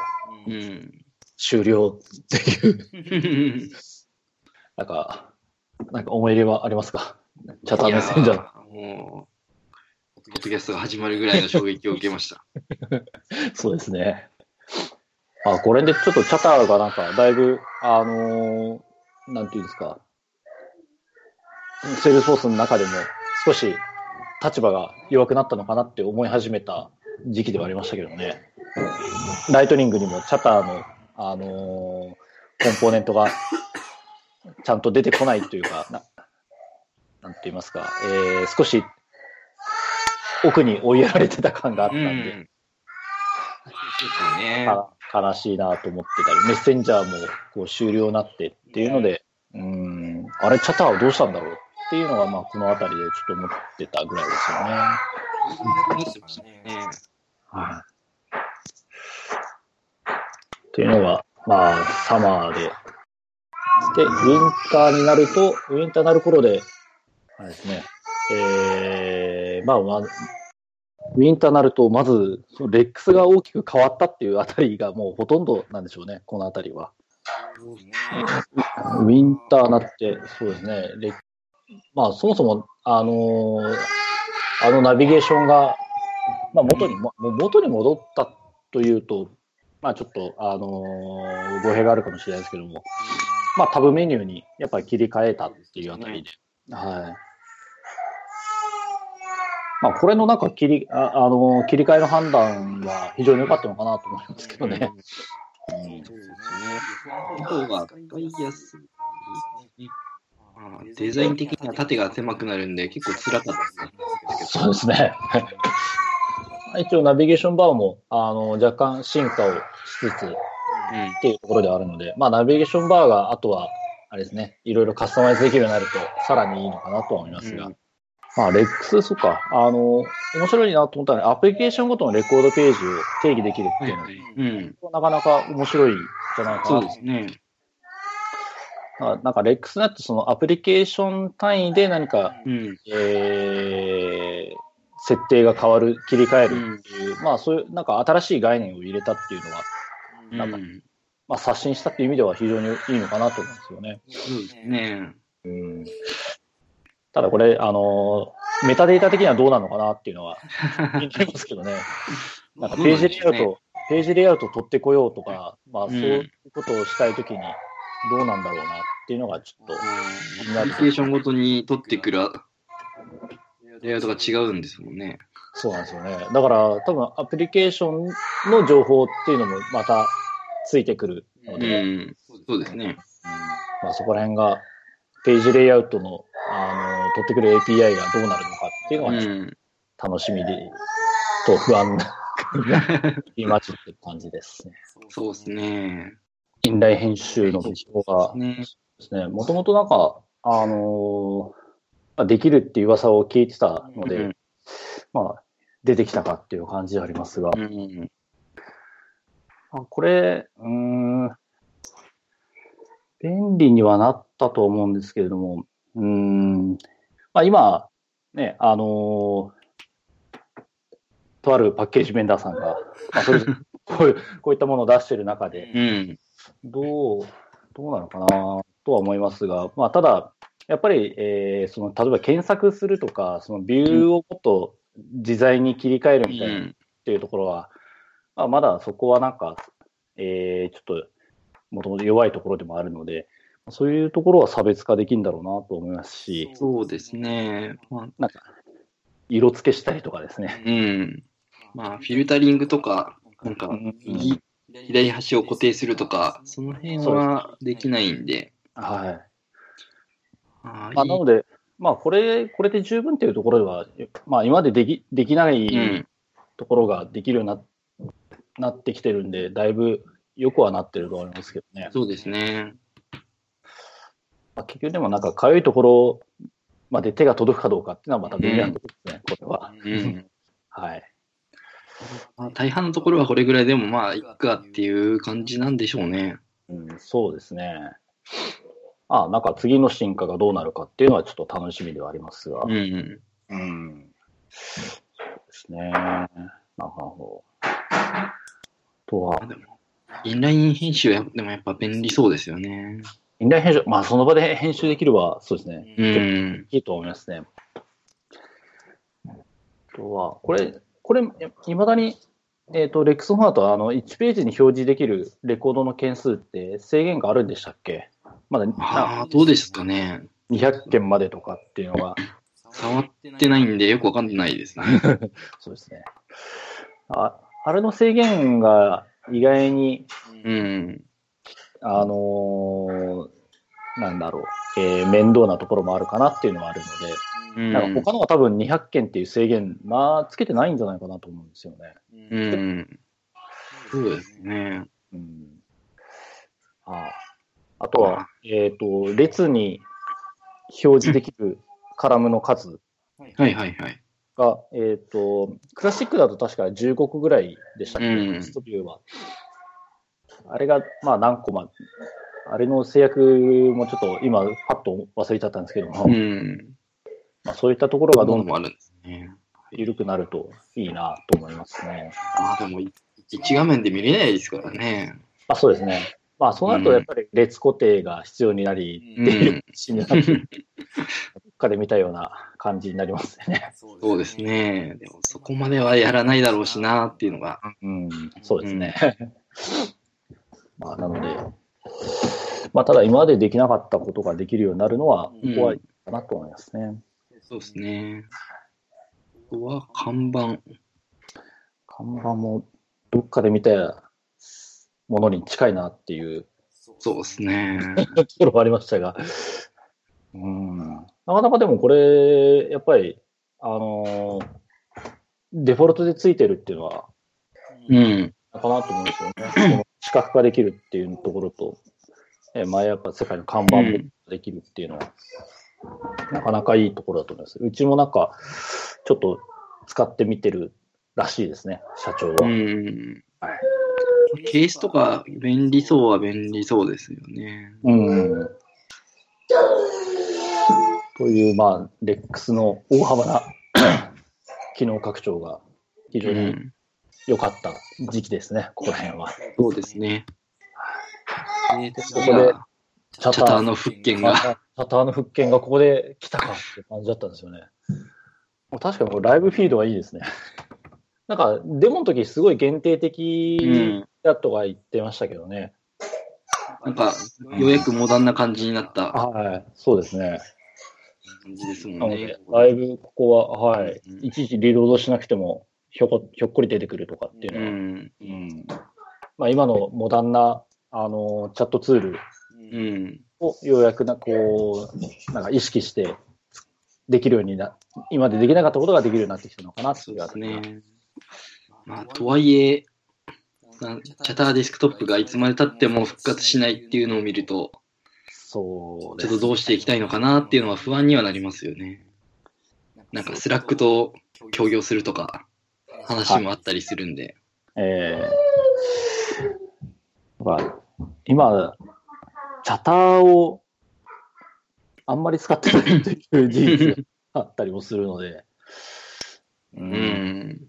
うん。終了っていう、なんか、なんか思い入れはありますか？チャターメッセンジャーもう、ポッドキャストが始まるぐらいの衝撃を受けました。そうですね。あ、これでちょっとチャターがなんか、だいぶ、あのーなんていうんですか、セールスフォースの中でも少し立場が弱くなったのかなって思い始めた時期ではありましたけどね。ライトニングにもチャターの、あのーコンポーネントがちゃんと出てこないというか、ななんて言いますか、えー少し奥に追いやられてた感があったんで、うん。ですね。か悲しいなと思ってたり、メッセンジャーもこう終了になってっていうので、うん、あれ、チャターはどうしたんだろうっていうのが、まあ、この辺りでちょっと思ってたぐらいですよね。思ってましたね。はい。っていうのが、まあ、サマーで。で、ウィンターになると、ウィンターになる頃で、あれですね、えー、まあ、まあ、ウィンターになると、まず、そのレックスが大きく変わったっていうあたりがもうほとんどなんでしょうね、このあたりは。ウィンターになって、そうですね、レまあ、そもそも、あのーあのナビゲーションが、まあ、元に、も元に戻ったというと、まあ、ちょっと、あのー語弊があるかもしれないですけども、まあ、タブメニューにやっぱり切り替えたっていうあたりで、はい。まあ、これのなんか切り、あ、あのー切り替えの判断は非常に良かったのかなと思いますけどね。うんそうですね。の方が使いやすい。まあデザイン的には縦が狭くなるんで結構辛かったですそうですね。一応ナビゲーションバーも、あの、若干進化をしつつっていうところではあるので、まあナビゲーションバーがあとは、あれですね、いろいろカスタマイズできるようになると、さらにいいのかなとは思いますが。うんまあ、レックス、そっか、あの、面白いなと思ったのは、アプリケーションごとのレコードページを定義できるっていうのうん。なかなか面白いんじゃないかなとそうですね。なんかなんか、レックスだとそのアプリケーション単位で何か、うん。えー設定が変わる、切り替えるっていう、まあそういう、なんか新しい概念を入れたっていうのは、なんかうんまあ刷新したっていう意味では非常にいいのかなと思うんですよね。そうね。うん。ただこれ、あの、メタデータ的にはどうなのかなっていうのは気になりますけどね。なんかページレイアウト、ページレイアウト取ってこようとか、まあんそういうことをしたいときにどうなんだろうなっていうのがちょっと、うんアプリケーションごとに取ってくるレイアウトが違うんですもんね。そうなんですよね。だから多分アプリケーションの情報っていうのもまたついてくるのうで、ん。そうですね。まあ、そこら辺がページレイアウトのあの取ってくる API がどうなるのかっていうのうが楽しみで、と不安な今ちょって感じですね。そうですね。インライン編集の事情がね。ですね、もともとなんか、あのーできるっていう噂を聞いてたので、うんまあ、出てきたかっていう感じでありますが、うん。あこれ、うーん、便利にはなったと思うんですけれども、うーん、まあ今、ね、あのーとあるパッケージベンダーさんが、まあ、それ こういう、こういったものを出している中で、うん。どう、どうなのかなとは思いますが、まあ、ただ、やっぱり、えーその、例えば検索するとか、そのビューをもっと自在に切り替えるみたいなっていうところは、まあ、まだそこはなんか、えーちょっと、もともと弱いところでもあるので、そういうところは差別化できるんだろうなと思いますし、そうですね。まあ、なんか、色付けしたりとかですね。うん。まあ、フィルタリングとか、なんか、右、左端を固定するとか、その辺はできないんで。はい。あーまあ、なので、まあ、これ、これで十分っていうところでは、まあ、今まででき、できない。ところができるようにななってきてるんで、だいぶ良くはなってると思いますけどね。そうですね。まあ、結局でもなんか、かゆいところまで手が届くかどうかっていうのはまた別なところですね、これは。うん。はい。まあ、大半のところはこれぐらいでもまあ、いっかっていう感じなんでしょうね。うん、そうですね。あなんか次の進化がどうなるかっていうのはちょっと楽しみではありますが。うん。うん。そうですね。なるほど。あとは、でも、インライン編集はでもやっぱ便利そうですよね。インライン編集、まあその場で編集できれば、そうですね。うん。いいと思いますね。あとは、これ、これ、いまだに、えっ、と、レックスフォートは、あの、1ページに表示できるレコードの件数って制限があるんでしたっけ？まだああ、どうですかね。200件までとかっていうのが、触ってないんでよくわかんないですね。そうですね。ああれの制限が意外に、うん。あのーなんだろう、えー面倒なところもあるかなっていうのはあるので、うん。なんか他のは多分200件っていう制限、まあ、つけてないんじゃないかなと思うんですよね。うん。そうですね。うん。ああとは、えっ、と、列に表示できるカラムの数はいはいはい。が、えっ、と、クラシックだと確か15個ぐらいでしたっけ、うんテストビューは。あれが、まあ何個ま、あれの制約もちょっと今、パッと忘れちゃったんですけども、うん。まあ、そういったところがどんどんもあるんですね。緩くなるといいなと思いますね。ああ、でも、い一画面で見れないですからね。あそうですね。まあ、そうなるとやっぱり列固定が必要になり、うん出るしになって、ど っかで見たような感じになりますね。そうですね。でも、そこまではやらないだろうしなっていうのが。うん、そうですね。まあ、なので、まあ、ただ今までできなかったことができるようになるのはうん怖いかなと思いますね。そうですね。あとは、看板。看板もどっかで見たものに近いなっていうそうですね。ところもありましたが、うん、なかなかでもこれ、やっぱり、あのーデフォルトでついてるっていうのは、うん。なかなと思うんですよね。視覚化できるっていうところと、え前やっぱ世界の看板もできるっていうのは、なかなかいいところだと思います。うちもなんか、ちょっと使ってみてるらしいですね、社長は。うん。はいケースとか便利そうは便利そうですよね。うん。という、まあ、レックスの大幅な 機能拡張が非う常にん。良かった時期ですね、ここら辺は。そうですね。でここでチャターの復権が。チャターの復権がここで来たかって感じだったんですよね。確かにこれライブフィードはいいですね。なんか、デモの時すごい限定う的ん。だとか言ってましたけどね。なんか、ようやくモダンな感じになったはい、そうですね。感じですもなんのねで。、ライブ、ここは、はい、うんいちいちリロードしなくてもひょこ、ひょっこり出てくるとかっていううのは、ん。うんまあ、今のモダンな、あの、チャットツールうん。をようやくな、こう、なんか意識して、できるようにな、今までできなかったことができるようになってきたのかなってそいううですね。まあ、とはいえ、なチャターデスクトップがいつまで経っても復活しないっていうのを見ると、そうちょっとどうしていきたいのかなっていうのは不安にはなりますよね。なんかスラックと協業するとか話もあったりするんで。えー、今、チャターをあんまり使ってないという事実があったりもするので、うう。ん。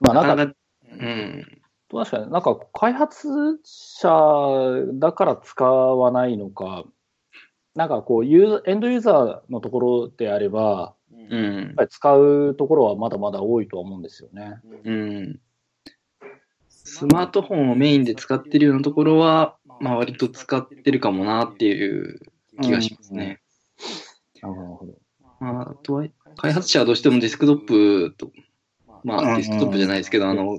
まあなんか、か、うん。確かになんか開発者だから使わないのか、なんかこうユーザー、エンドユーザーのところであれば、うんやっぱ。り使うところはまだまだ多いとは思うんですよね。うん。スマートフォンをメインで使ってるようなところは、まあ割と使ってるかもなっていう気がしますね。なるほど。まあ、あとは、開発者はどうしてもデスクトップと、まうんあデスクトップじゃないですけど、あの、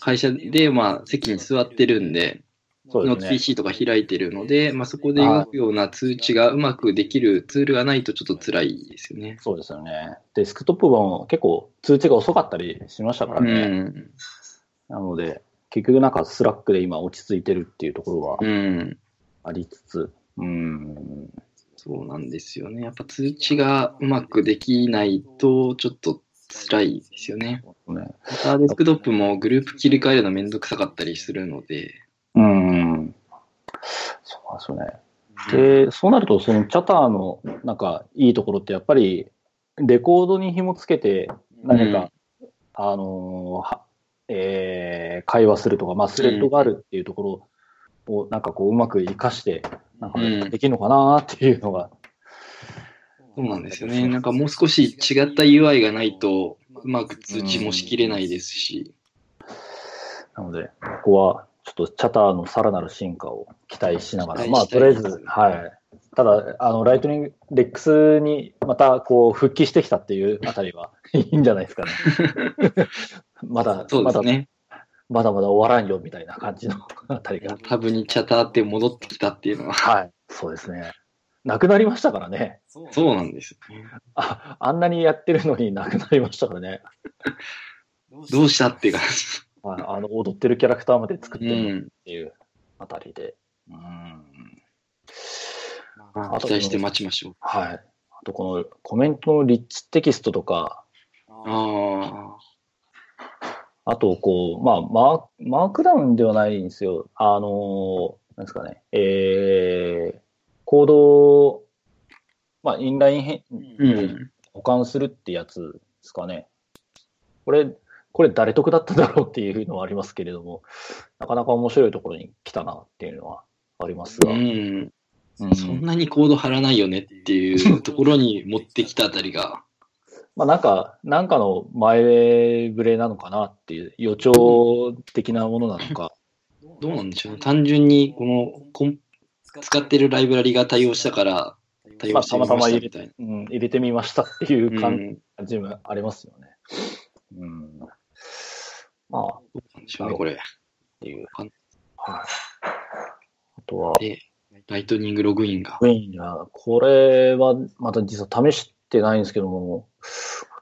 会社でまあ席に座ってるんで、ノートそうですね。PC とか開いてるので、まあそこで動くような通知がうまくできるツールがないとちょっと辛いですよね。そうですよね。デスクトップも結構通知が遅かったりしましたからうね。ん。なので、結局なんかスラックで今落ち着いてるっていうところはうん。ありつつ、うん、そうなんですよね。やっぱ通知がうまくできないとちょっと辛いですよね。ね。デスクトップもグループ切り替えるのめんどくさかったりするので。うん。そうですよね。で、そうなると、そのチャターのなんかいいところってやっぱり、レコードに紐つけて何か、あのーはえー会話するとか、まあ、スレッドがあるっていうところを、なんかこう、うまく活かして、なんかうんできるのかなっていうのが、そうなんですよね。なんかもう少し違った UI がないとうまく通知もしきれないですし。なので、ここは、ちょっとチャターのさらなる進化を期待しながら、期まあ、とりあえず、はい。ただ、あの、ライトニング、レックスにまた、こう、復帰してきたっていうあたりは、いいんじゃないですかね。まだ、そうでますだ、ね。まだまだ終わらんよ、みたいな感じのあたりが。タブにチャターって戻ってきたっていうのは。はい。そうですね。なくなりましたからね。そうなんです。あ、あんなにやってるのになくなりましたからね。どうした？っていう感はいあの、踊ってるキャラクターまで作っじ。てるっうん。ていうあたりで。うん。まあ期待して待ちましょう。はい。あと、このコメントのリッチテキストとか、ああと、こう、まあ、マーマークダウンではないんですよ。あの、なんですかね、えー、コードを、まあ、インライン変あ。うん。保管するってやつですかね。これ、これ誰得だっただろうっていうのはありますけれども、なかなか面白いところに来たなっていうのはありますが。うん。うんそんなにコード貼らないよねっていうところに持ってきたあたりが。まあなんか、なんかの前触れなのかなっていう予兆的なものなのか。どうなんでしょうね。単純に、このコン、使ってるライブラリが対応したから、対応してみままあたまたま入れしたみたいな。うん、入れてみましたっていう感うんじもありますよね。うん。まあ、っどうなんでしょうね、これ。ていう。かんはい。あとは、で、ライトニングログインが。ウェインが、これはまた実は試してないんですけども、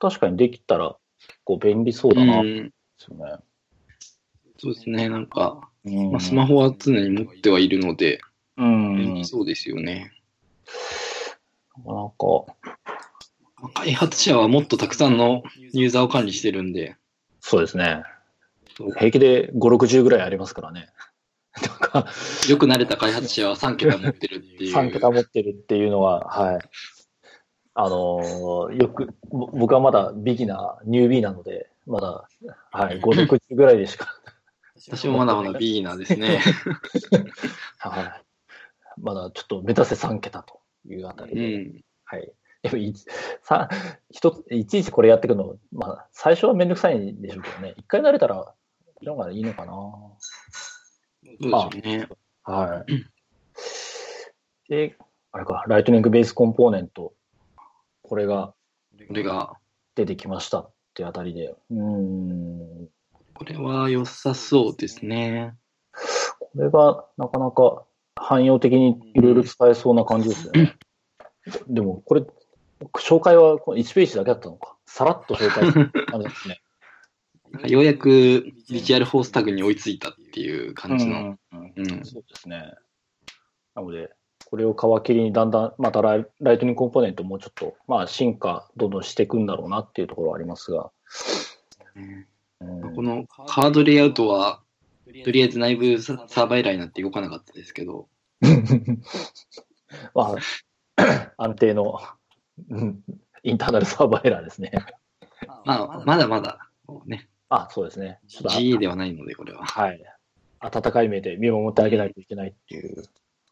確かにできたら結構便利そうだな、ですうん。よね。そうですね、なんか、うんまあ、スマホは常に持ってはいるので、うん。そうですよね。なんか、まあ開発者はもっとたくさんのユーザーを管理してるんで、そうですね。平気で5、60ぐらいありますからね。なんか、よく慣れた開発者は3桁持ってるっていう。3桁持ってるっていうのは、はい。あのーよく、ぼ僕はまだビギナー、ニュービーなので、まだ、はい、5、60ぐらいでしか、私もまだまだビギナーですね。はい。ちょっと目指せ3桁というあたりうで、ん。はい。やっぱいさ一つ、いちいちこれやっていくの、まあ、最初はめんどくさいんでしょうけどね、一回慣れたら、のがいいのかな。そうですよね。はい。で、あれか、ライトニングベースコンポーネント、これがこれが、出てきましたってあたりで、うーん、これは良さそうですね。これがなかなか汎用的にいろいろ使えそうな感じですよね。でも、これ、紹介はこの1ページだけだったのか。さらっと紹介する感じですね。ようやくビジュアルフォースタグに追いついたっていう感じの。そうですね。なので、これを皮切りにだんだん、またライライトニングコンポーネントもちょっと、まあ、進化、どんどんしていくんだろうなっていうところはありますが。うんうんこのカードレイアウトは、とりあえず内部ササーバーエラーになって動かなかったですけど、まあ、安定の、うんインターナルサーバーエラーですね。まあ、まだまだ、ね、あ、そうですね。ちょっとあ GA ではないので、これは。はい。温かい目で見守ってあげないといけないっていう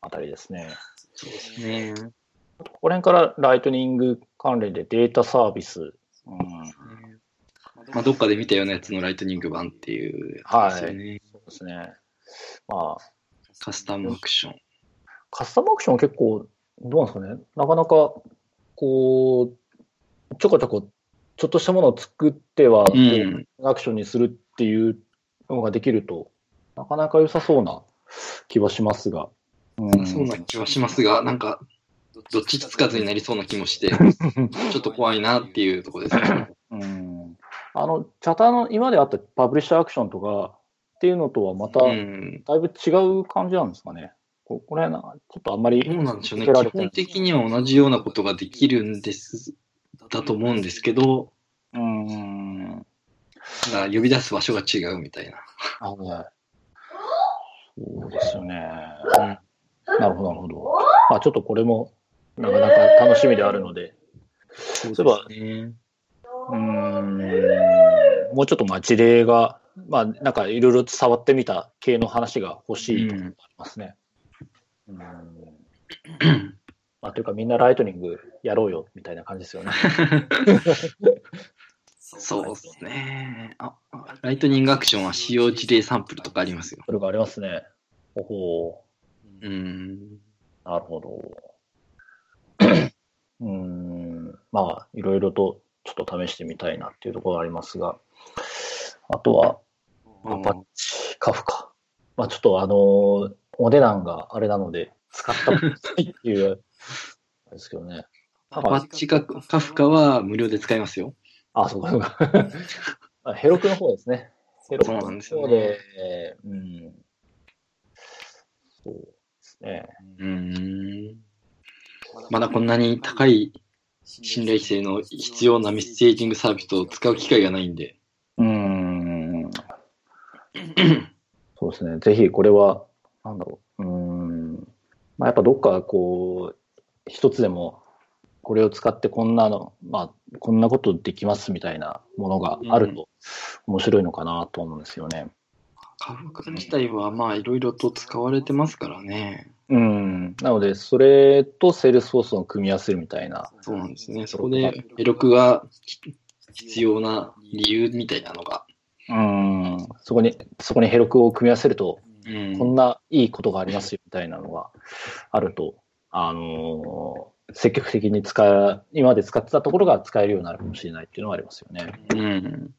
あたりですね。そうですね。ここら辺からライトニング関連でデータサービス。うん、まあ、どっかで見たようなやつのライトニング版っていうやつですよね。そうですね。まあ、カスタムアクション。カスタムアクションは結構、どうなんですかね。なかなか、こう、ちょこちょこ、ちょっとしたものを作っては、うん。アクションにするっていうのができると、なかなか良さそうな気はしますが。うんそうな気はしますが、なんか、どっちつかずになりそうな気もして、ちょっと怖いなっていうところですね。うんあの、チャターの今まであったパブリッシャーアクションとかっていうのとはまた、うん。だいぶ違う感じなんですかね。ここれな、ちょっとあんまり。どうなんでしょうね。基本的には同じようなことができるんです、だと思うんですけど、うん。ただ呼び出す場所が違うみたいな。あのねそうですよね。なるほど、なるほど。まあちょっとこれも、なかなか楽しみであるので、そうそういえばね。うーん、もうちょっとまあ事例が、まあなんかいろいろ触ってみた系の話が欲しいと思いますね。うん。まあというかみんなライトニングやろうよみたいな感じですよね。そうですね。あ、ライトニングアクションは使用事例サンプルとかありますよ。それがありますね。ほほうん。う、なるほど。うーん、まあいろいろとちょっと試してみたいなっていうところがありますが、あとは、アパッチ、カフカ。まあちょっとあのーお値段があれなので、使ったっていう、あれですけどね。アパッチかカフカは無料で使えますよ。あ、そうかそうか。あヘロクの方ですね。ヘロクのそうなんですよ方ねで、うん。そうですね。うん。まだこんなに高い信頼性の必要なメッセージングサービスを使う機会がないんで。そうですね。ぜひこれは、なんだろう。うーん。まあ、やっぱどっかこう、一つでも、これを使ってこんなの、まあ、こんなことできますみたいなものがあると面白いのかなと思うんですよね。カフカ自体はまあいろいろと使われてますからね。うん。なので、それとセールスフォースを組み合わせるみたいな。そうなんですね。そこで Heroku が必要な理由みたいなのが。うん。そこに、そこにヘロクを組み合わせると、うんこんないいことがありますよみたいなのがあると、あのー積極的に使う、今まで使ってたところが使えるようになるかもしれないっていうのはありますよね。うん。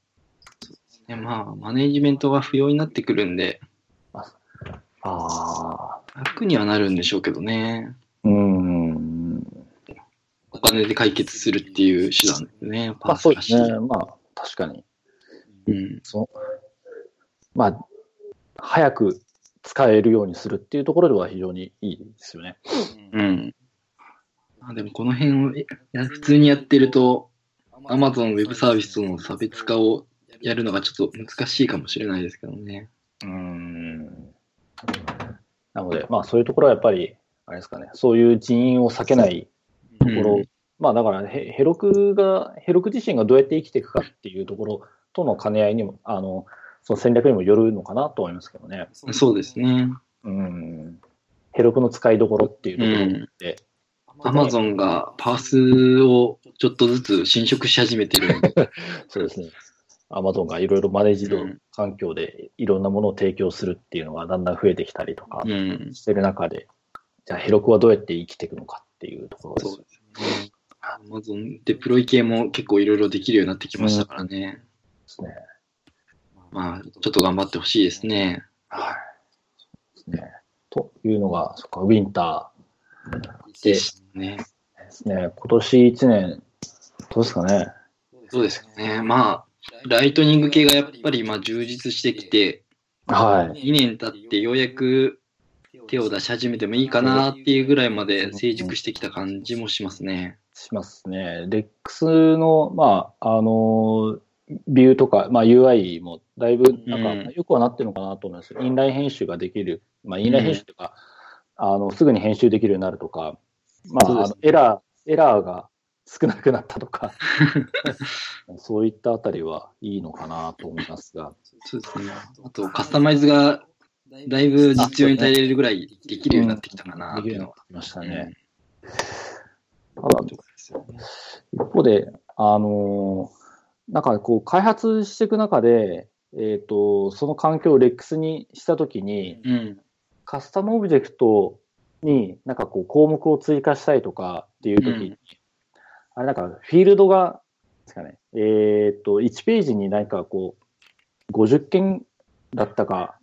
そうですね。まあ、マネジメントが不要になってくるんで、ああ、楽にはなるんでしょうけどね。うん。お金で解決するっていう手段ですね。まあそうですね。まあ確かに。うん。そまあ、早く使えるようにするっていうところでは非常にいいですよね。うん。まあでもこの辺を普通にやってると、Amazon ウェブサービスとの差別化をやるのがちょっと難しいかもしれないですけどね。うん。なので、まあそういうところはやっぱり、あれですかね、そういう人員を避けないところ、うんまあだからヘ、ヘロクが、ヘロク自身がどうやって生きていくかっていうところとの兼ね合いにも、あの、その戦略にもよるのかなと思いますけどね。そうですね。うん。ヘロクの使いどころっていうところで、Amazon がパースをちょっとずつ侵食し始めてる。そうですね。アマゾンがいろいろマネージドうん環境でいろんなものを提供するっていうのがだんだん増えてきたりとかうん。してる中で、じゃあヘロクはどうやって生きていくのかっていうところですそうですね。Amazon デプロイ系も結構いろいろできるようになってきましたからね。ですね。まあ、ちょっと頑張ってほしいですね。はい。ね。というのが、そっか、ウィンタでしたね。ーですね。今年1年、どうですかね。そうですね。まあ、ライトニング系がやっぱりまあ充実してきて、はい。2年経ってようやく手を出し始めてもいいかなっていうぐらいまで成熟してきた感じもしますね。しますね。レックスの、まあ、あの、ビューとか、まあ、UI もだいぶなんかよくはなってるのかなと思います。インライン編集ができる、まあ、インライン編集とか、あのすぐに編集できるようになるとか、まあ、あのエラー、エラーが少なくなったとか、そういったあたりはいいのかなと思いますが。そうですね。あと、カスタマイズがだいぶ実用に耐えれるぐらいできるようになってきたかなできるようになってきましたね。ただ、一方で、あのなんかこう、開発していく中で、えっ、ー、と、その環境を REX にしたときに、うん、カスタムオブジェクトになんかこう項目を追加したいとかっていうときに、うん、あれなんかフィールドが、ですかね、えっ、ー、と、1ページに何かこう、50件だったか、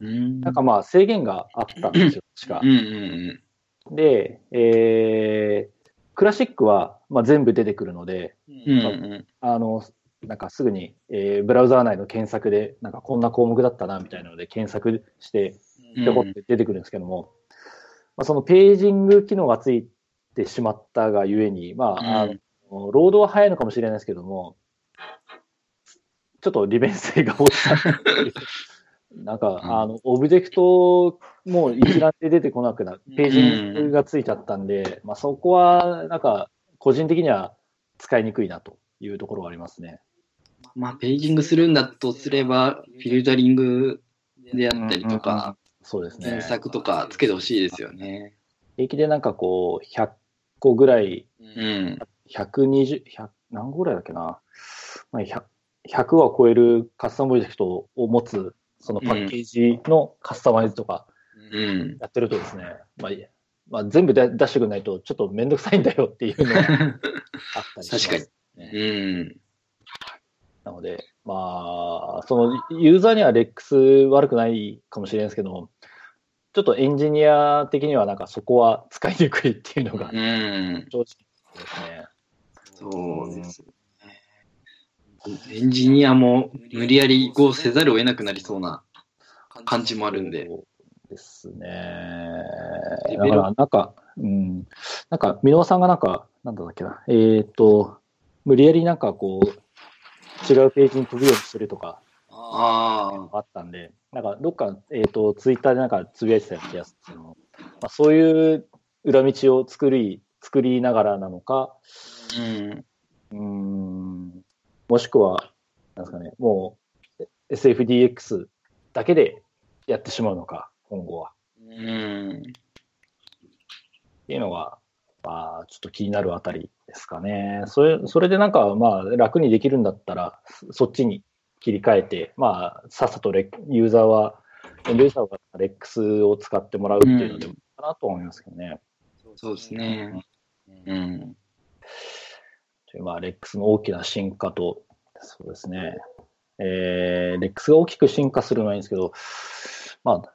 うん、なんかまあ制限があったんですよ、確か。うんうんうん、で、えー、クラシックは、まあ、全部出てくるので、うん。あの、なんかすぐに、えー、ブラウザー内の検索で、なんかこんな項目だったな、みたいなので検索して、ぴょこって出てくるんですけども、まあ、そのページング機能がついてしまったがゆえに、まあ、あの、ロードは早いのかもしれないですけども、ちょっと利便性が落ちた。なんか、あの、オブジェクトも一覧で出てこなくなる、ページがついちゃったんで、まあそこは、なんか、個人的には使いにくいなというところはありますね。まあ、ページングするんだとすれば、フィルタリングであったりとか、そうですね。検索とかつけてほしいですよね。平気でなんかこう、100個ぐらい、うん、120、100、何個ぐらいだっけな、まあ100、100は超えるカスタムプロジェクトを持つそのパッケージのカスタマイズとかやってるとですね、うん、まあ、まあ、全部出してくれないとちょっとめんどくさいんだよっていうのがあったりします、ね。確かに。うん。なので、まあ、そのユーザーには REX 悪くないかもしれないですけども、ちょっとエンジニア的にはなんかそこは使いにくいっていうのが正直ですね。そうですエンジニアも無理やり移行せざるを得なくなりそうな感じもあるんで。そうですね。だから、なんか、うん、なんか、箕輪さんがなんか、なんだっけな、えっ、ー、と、無理やりなんかこう、違うページに飛ぶようにするとか、ああったんで、なんか、どっか、えっ、ー、と、ツイッターでなんかつぶやいてたような気がするまあ、そういう裏道を作り、作りながらなのか、うん、うんもしくは、なんですかね、もう SFDX だけでやってしまうのか、今後は。うん。っていうのが、まあ、ちょっと気になるあたりですかね。それ、それでなんか、まあ、楽にできるんだったら、そっちに切り替えて、まあ、さっさとレユーザーは、ユーザーはレックスを使ってもらうっていうのでもいいかなと思いますけどね。うん、そうですね。うん。まあ、レックスの大きな進化と、そうですね。えー、レックスが大きく進化するのはいいんですけど、まあ、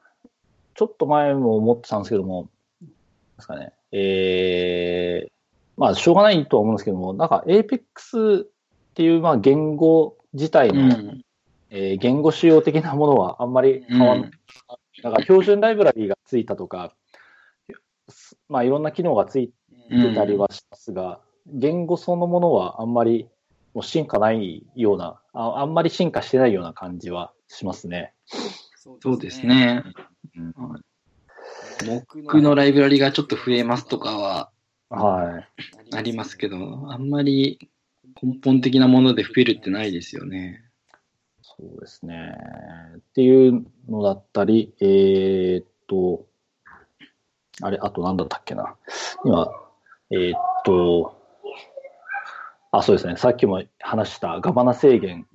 ちょっと前も思ってたんですけども、ですかね、えー、まあ、しょうがないとは思うんですけども、なんか Apex っていう、まあ、言語自体の、うん、えー、言語仕様的なものはあんまり変わらない。うん、だから標準ライブラリーがついたとか、まあ、いろんな機能がついてたりはしますが、言語そのものはあんまりもう進化ないようなあ、あんまり進化してないような感じはしますね。そうですね。うん、僕のライブラリがちょっと増えますとかは、はい。ありますけど、あんまり根本的なもので増えるってないですよね。そうですね。っていうのだったり、えー、っと、あれ、あと何だったっけな。今、えー、っと、あ、そうですね。さっきも話したガバナ制限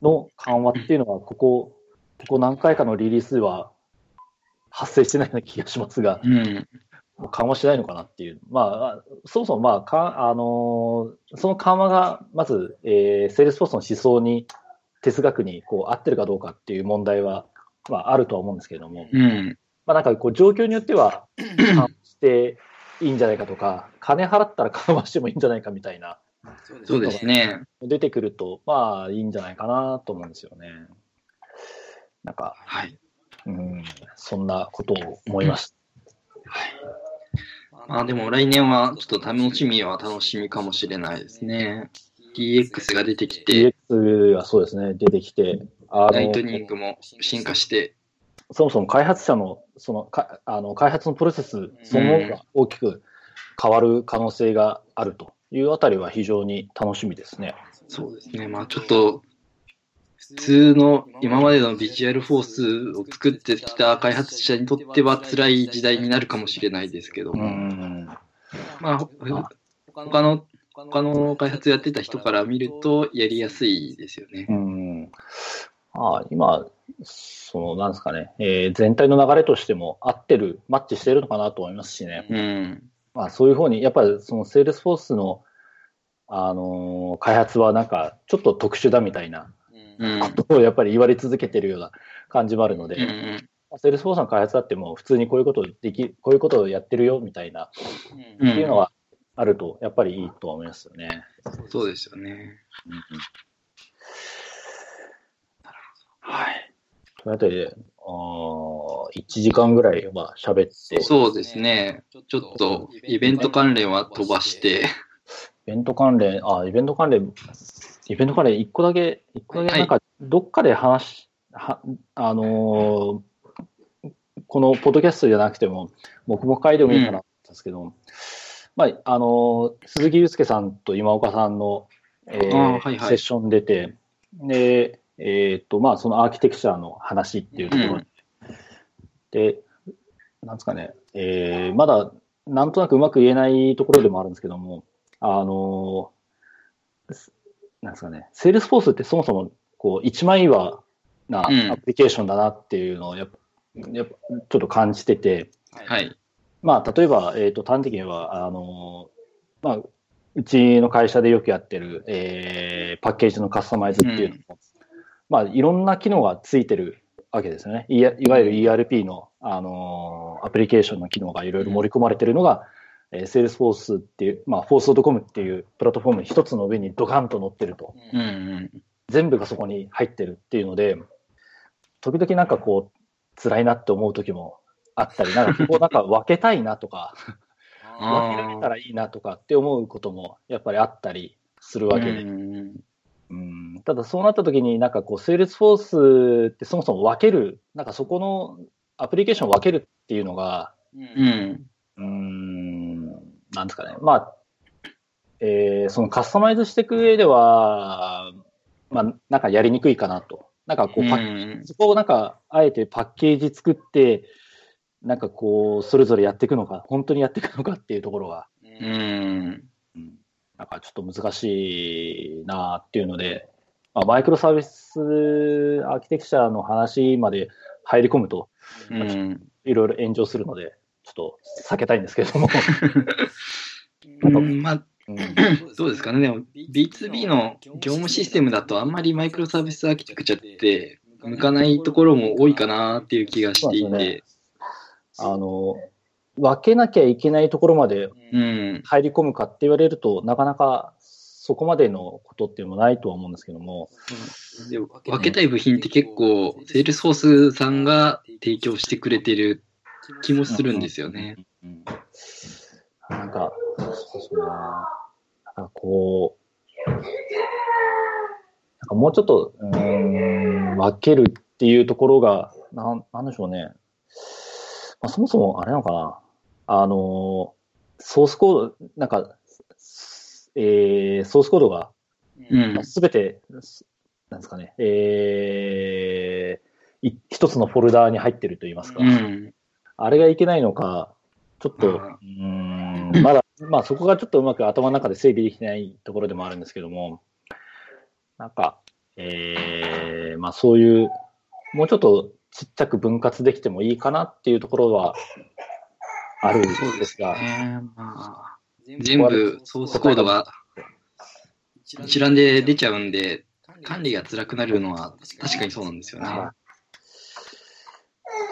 の緩和っていうのは、ここ、ここ何回かのリリースは発生してないような気がしますが、うん、緩和しないのかなっていう。まあ、そもそも、まあ、かあのー、その緩和が、まず、えー、セールスフォースの思想に、哲学にこう合ってるかどうかっていう問題は、まあ、あるとは思うんですけれども、うん、まあ、なんかこう状況によっては、緩和していいんじゃないかとか、金払ったら緩和してもいいんじゃないかみたいな。そうですね。出てくると、まあいいんじゃないかなと思うんですよね。なんか、はい。うん、そんなことを思います。まあでも来年はちょっと楽しみは楽しみかもしれないですね。DX が出てきて、DX はそうですね、出てきて、あライトニングも進化して、そもそも開発者のそのかあの開発のプロセスそのものが大きく変わる可能性があるというあたりは非常に楽しみですね。そうですね。まあちょっと、普通の今までのビジュアルフォースを作ってきた開発者にとっては辛い時代になるかもしれないですけども、ん、まあ、ほ他の、他の開発やってた人から見るとやりやすいですよねう。んああ今、そのなんですかね、えー全体の流れとしても合ってる、マッチしてるのかなと思いますしね。うん。まあ、そういうふうに、やっぱりそのセールスフォースの、あのー開発はなんかちょっと特殊だみたいなうん。ことをやっぱり言われ続けてるような感じもあるので、うんうん Salesforce の開発だってもう普通にこういうことをでき、こういうことをやってるよみたいな、うんっていうのがあると、やっぱりいいとは思いますよね。そうですよね。はい。というあたりで、あ1時間ぐらいは喋って、そうですね。ちょっとイベント関連は飛ばして、イベント関連、あ、イベント関連、イベント関連1個だけ、一個だけなんか、どっかで話し、はあのーこのポッドキャストじゃなくても、黙々会でもいいかなと思ったんですけど、まあ、あのー鈴木祐介さんと今岡さんの、えーはいはい。セッション出て、で、えっ、と、まあ、そのアーキテクチャの話っていうところで、で、なんですかね、えーまだ、なんとなくうまく言えないところでもあるんですけども、あのなんですかね、 Salesforce ってそもそも、こう、一枚岩なうん。アプリケーションだなっていうのをやっぱ、やっぱちょっと感じてて、はい。まあ、例えば、えっ、と、端的に言えば、あのーまあ、うちの会社でよくやってる、えーパッケージのカスタマイズっていうのも、まあ、いろんな機能がついてるわけですよね。いわゆる ERP の、あのーアプリケーションの機能がいろいろ盛り込まれてるのが、えー、Salesforce っていう、まあ、Force.com っていうプラットフォームに一つの上にドカンと乗ってると。うんうん。全部がそこに入ってるっていうので、時々なんかこう、辛いなって思う時もあったり、なんか ここなんか分けたいなとか、分けられたらいいなとかって思うこともやっぱりあったりするわけで、うんうんただそうなった時になんかこう、 Salesforce ってそもそも分ける、なんかそこのアプリケーションを分けるっていうのが、うん。うーん、なんですかね。まあ、えーそのカスタマイズしていく上では、まあ、なんかやりにくいかなと。なんかこう、パッうんそこをなんか、あえてパッケージ作って、なんかこう、それぞれやっていくのか、本当にやっていくのかっていうところが、うん。うんなんかちょっと難しいなっていうので、まあ、マイクロサービスアーキテクチャの話まで入り込むと、うん。いろいろ炎上するので、ちょっと避けたいんですけれども。どうですかね。でも、B2B の業務システムだとあんまりマイクロサービスアーキテクチャって向かないところも多いかなっていう気がしていて。あの、分けなきゃいけないところまでうん。入り込むかって言われると、なかなかそこまでのことっていうのもないとは思うんですけども、で分けたい部品って結構、 Salesforce さんが提供してくれてる気もするんですよね。うんなんか、そうですね。なんかこう、なんかもうちょっと、うーん、分けるっていうところが、なん、なんでしょうね。まあ、そもそも、あれなのかな。あの、ソースコード、なんか、えー、ソースコードがうん。すべて、なんですかね、えー、い一つのフォルダーに入ってると言いますか。うん。あれがいけないのか、ちょっと、うん、まだ、まあそこがちょっとうまく頭の中で整備できてないところでもあるんですけども、なんか、えー、まあそういう、もうちょっとちっちゃく分割できてもいいかなっていうところはあるんそうですすでが、ね。まあ、全部ソースコードが一覧で出ちゃうんで、管理が辛くなるのは確かにそうなんですよね。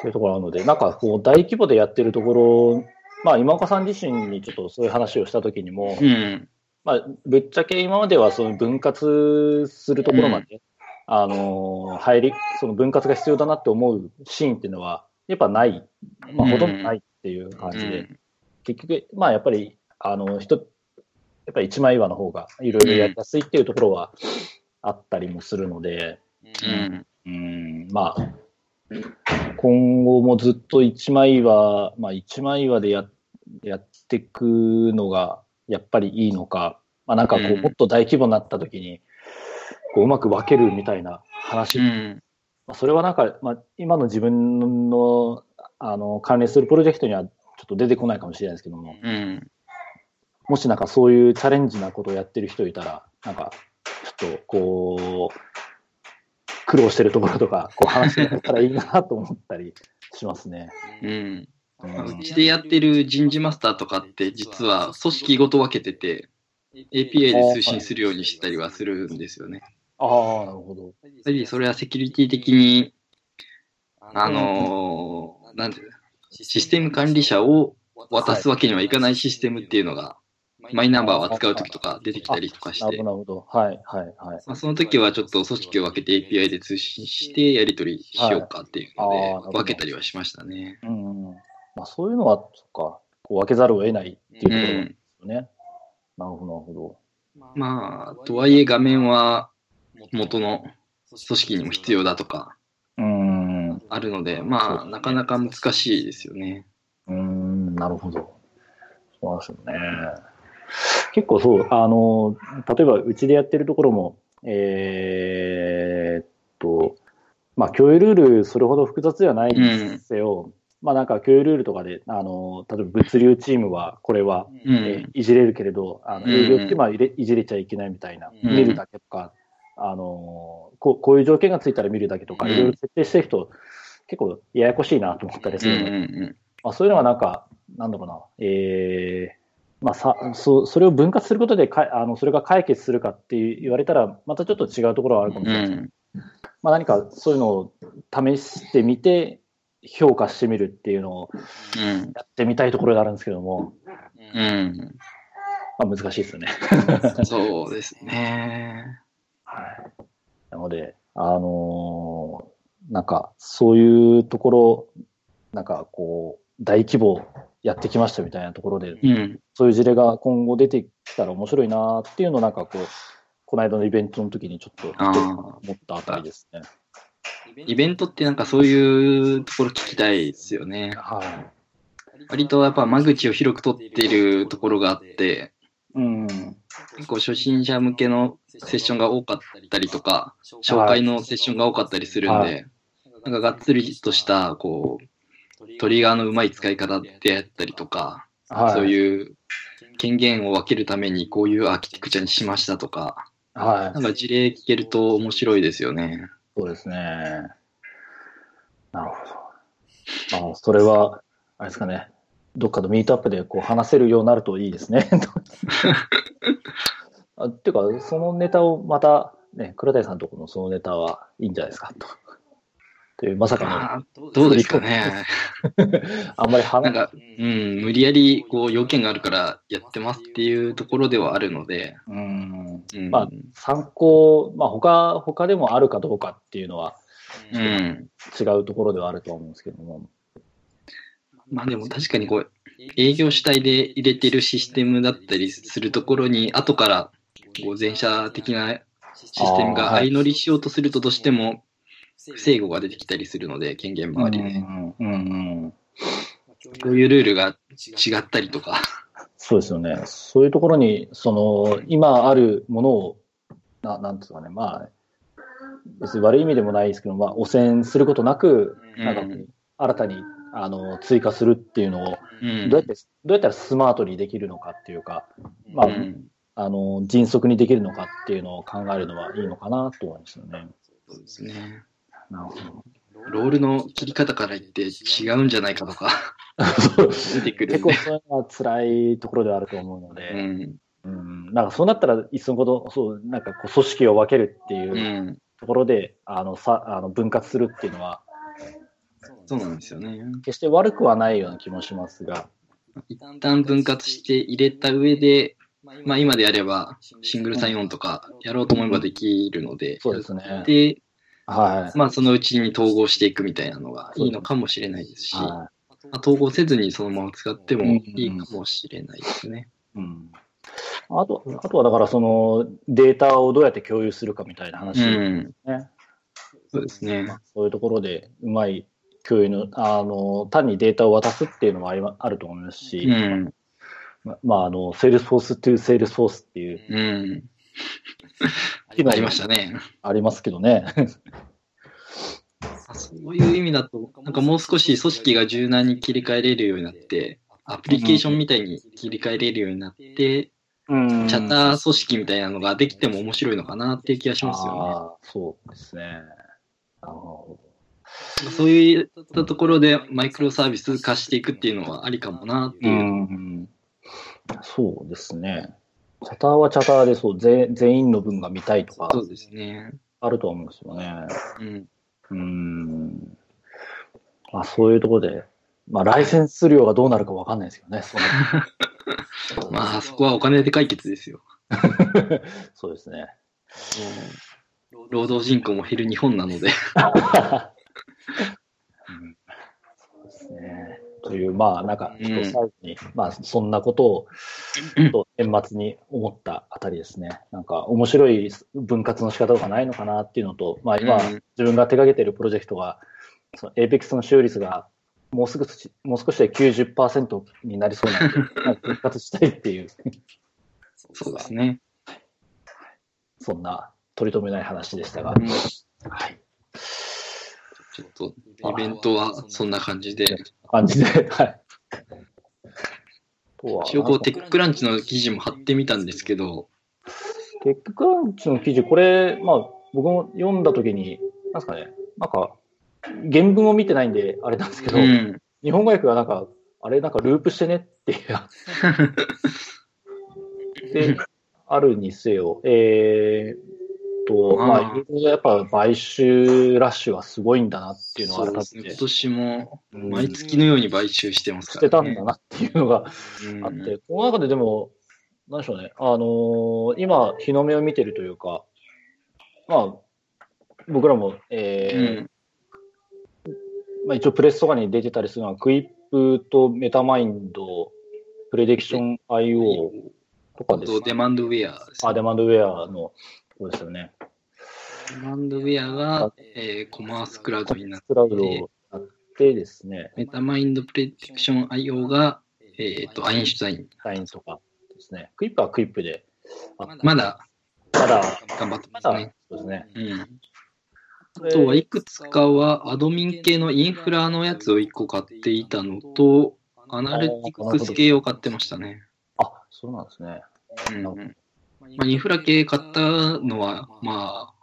そういうところなので、なんかこう大規模でやってるところ、まあ今岡さん自身にちょっとそういう話をしたときにも、うん。まあぶっちゃけ今まではその分割するところまで、あのー入り、その分割が必要だなって思うシーンっていうのは、やっぱない、まあ、ほとんどないっていう感じで、結局、まあやっぱり、あの、人、やっぱり一枚岩の方がいろいろやりやすいっていうところはあったりもするので、うん。うん、まあ、今後もずっと一枚岩、まあ一枚岩でややっていくのがやっぱりいいのか、まあなんかこう、うんもっと大規模になった時に、こううまく分けるみたいな話、うん。まあそれはなんか、まあ今の自分の、あの、関連するプロジェクトにはちょっと出てこないかもしれないですけども、うん。もしなんかそういうチャレンジなことをやってる人いたら、なんか、ちょっとこう、苦労してるところとか、こう話してくれたらいいなと思ったりしますね。うん。うちでやってる人事マスターとかって実は組織ごと分けてて API で通信するようにしてたりはするんですよね。ああ、なるほど。やっぱりそれはセキュリティ的に、あのーなんていうのシステム管理者を渡すわけにはいかないシステムっていうのが、マイナンバーを扱うときとか出てきたりとかしてなるほど。はい、はい、はい。まあ、その時はちょっと組織を分けて API で通信してやり取りしようかっていうので分けたりはしましたね。うんうん。まあそういうのは、そっか、こう分けざるを得ないっていうところなんうんですよね。なるほど、なるほまあ、とはいえ画面は元の組織にも必要だとかど。うん。あるので、まあ、なかなか難しいですよね。うん、なるほど。そうなんですよね。結構そう、あの、例えばうちでやってるところも、えーっと、まあ、共有ルール、それほど複雑ではないにせよ、まあなんか共有ルールとかで、あの、例えば物流チームは、これは、うえーん。いじれるけれど、あのうん。営業チームはいじれちゃいけないみたいな、うん。見るだけとか、あのこう、こういう条件がついたら見るだけとか、うん。いろいろ設定してる人、結構ややこしいなと思ったりすうんるので、うん。まあ、そういうのはなんか、なんだろうな、えーまあ、さそそれを分割することでかあのそれが解決するかって言われたら、またちょっと違うところはあるかもしうれないです、ん。まあ、何かそういうのを試してみて、評価してみるっていうのをうん。やってみたいところがあるんですけども、うん。まあ、難しいですよね。そうですね。はい。なので、あのーなんか、そういうところ、なんかこう、大規模やってきましたみたいなところで、うん。そういう事例が今後出てきたら面白いなっていうのをなんかこう、この間のイベントの時にちょっとあ思ったあたりですね。イベントってなんかそういうところ聞きたいですよね。はい。割とやっぱ間口を広く取っているところがあって、うん。結構初心者向けのセッションが多かったりとか、紹介のセッションが多かったりするんはで、なんかがっつりとした、こう、トリガーのうまい使い方であったりとか、はい。そういう権限を分けるためにこういうアーキテクチャにしましたとか、はいなん。か事例聞けると面白いですよね。そうですね。なるほど。まあ、それは、あれですかね。どっかのミートアップでこう話せるようになるといいですね。あっていうか、そのネタをまた、ね、倉谷さんのところのそのネタはいいんじゃないですかと。という、まさかまあ、どうですかね。の、あんまり話なんか、うん、無理やりこう要件があるからやってますっていうところではあるので、うん、うん、まあ参考、まあ他、他でもあるかどうかっていうのはうん。違うところではあるとは思うんですけども。まあでも確かにこう、営業主体で入れてるシステムだったりするところに、後からこう前者的なシステムが相乗りしようとするとどうしても不整合が出てきたりするので、権限周りで。うんうんうんこういうルールが違ったりとか。そうですよね。そういうところに、その、今あるものを、ななんですかね、まあ、別に悪い意味でもないですけど、まあ、汚染することなく、なんか新たに、あの、追加するっていうのを、うんどうやって、どうやったらスマートにできるのかっていうか、まあ、うんあの、迅速にできるのかっていうのを考えるのはいいのかなと思いますよね。そうですね。なるほど。ロールの切り方から言って違うんじゃないかとか出てくる結構。そういうのは辛いところではあると思うのうで、ん。うん、なんかそうなったら、いっそのこと、そう、なんかこう組織を分けるっていううんところで、あの、さ、あの、分割するっていうのは、そうなんですよね。決して悪くはないような気もしますが、一旦分割して入れた上で、まあ今でやればシングルサインオンとかやろうと思えばできるので、そうですね。で、はい。まあそのうちに統合していくみたいなのがいいのかもしれないですし、はまあ、統合せずにそのまま使ってもいいかもしれないですね。い。うん。あと、あとはだからそのデータをどうやって共有するかみたいな話うですん。ね。そうですね。そういうところでうまい共有の、あの、単にデータを渡すっていうのもありまあると思いますし、うん。ままあ、あの、Salesforce to Salesforce っていううん。機能ありましたね。ありますけどね。そういう意味だと、なんかもう少し組織が柔軟に切り替えれるようになって、アプリケーションみたいに切り替えれるようになって、うんチャッター組織みたいなのができても面白いのかなっていう気がしますよね。そうですね。そういったところでマイクロサービス化していくっていうのはありかもなってういう。ん、そうですね。チャターはチャターでそう全全員の分が見たいとかそうですね。あると思うんですよね。うん。うん。まあそういうところで、まあライセンス料がどうなるかわかんないですけどね。まあ、そこはお金で解決ですよ。そうですね。もう労働人口も減る日本なので。という、まあ、なんか、最後に、まあ、そんなことを、と年末に思ったあたりですね。なんか、面白い分割の仕方がないのかなっていうのと、まあ、今、うん自分が手掛けているプロジェクトが、その APEX の使用率が、もうすぐし、もう少しで90%になりそうなんで、分割したいっていう、そうですね。そんな取り留めない話でしたが、うんはい。ちょっと、イベントはそんな感じで。感じで、はい。一応こう、テックランチの記事も貼ってみたんですけど、テッククランチの記事、これ、まあ、僕も読んだときに、なんですかね、なんか、原文を見てないんで、あれなんですけど、うん。日本語訳がなんか、あれ、なんかループしてねっていう、で、あるにせよ、えーっと、まあ、やっぱ買収ラッシュはすごいんだなっていうのを改。めて今年もうん毎月のように買収してますしてから、ね。たんだなっていうのがうんあって、この中ででも、なんでしょうね、あのー今、日の目を見てるというか、まあ、僕らも、うえーん。まあ、一応プレスとかに出てたりするのは、クイップとメタマインド、プレディクション IO とかあですね。とデマンドウェアですあ、デマンドウェアのとこですよね。デマンドウェアが、えーコマースクラウドになっクラウドてを、やってですね、メタマインドプレディクション IO が、えっ、と、アインシュタイン。ラインとかですね。クイップはクイップで、あまだまだ、頑張ってますね。そうですね。うん。あとはいくつかはアドミン系のインフラのやつを1個買っていたのと、アナリティクス系を買ってましたね。あ、そうなんですね。うんうんまあ、インフラ系買ったのは、まあ、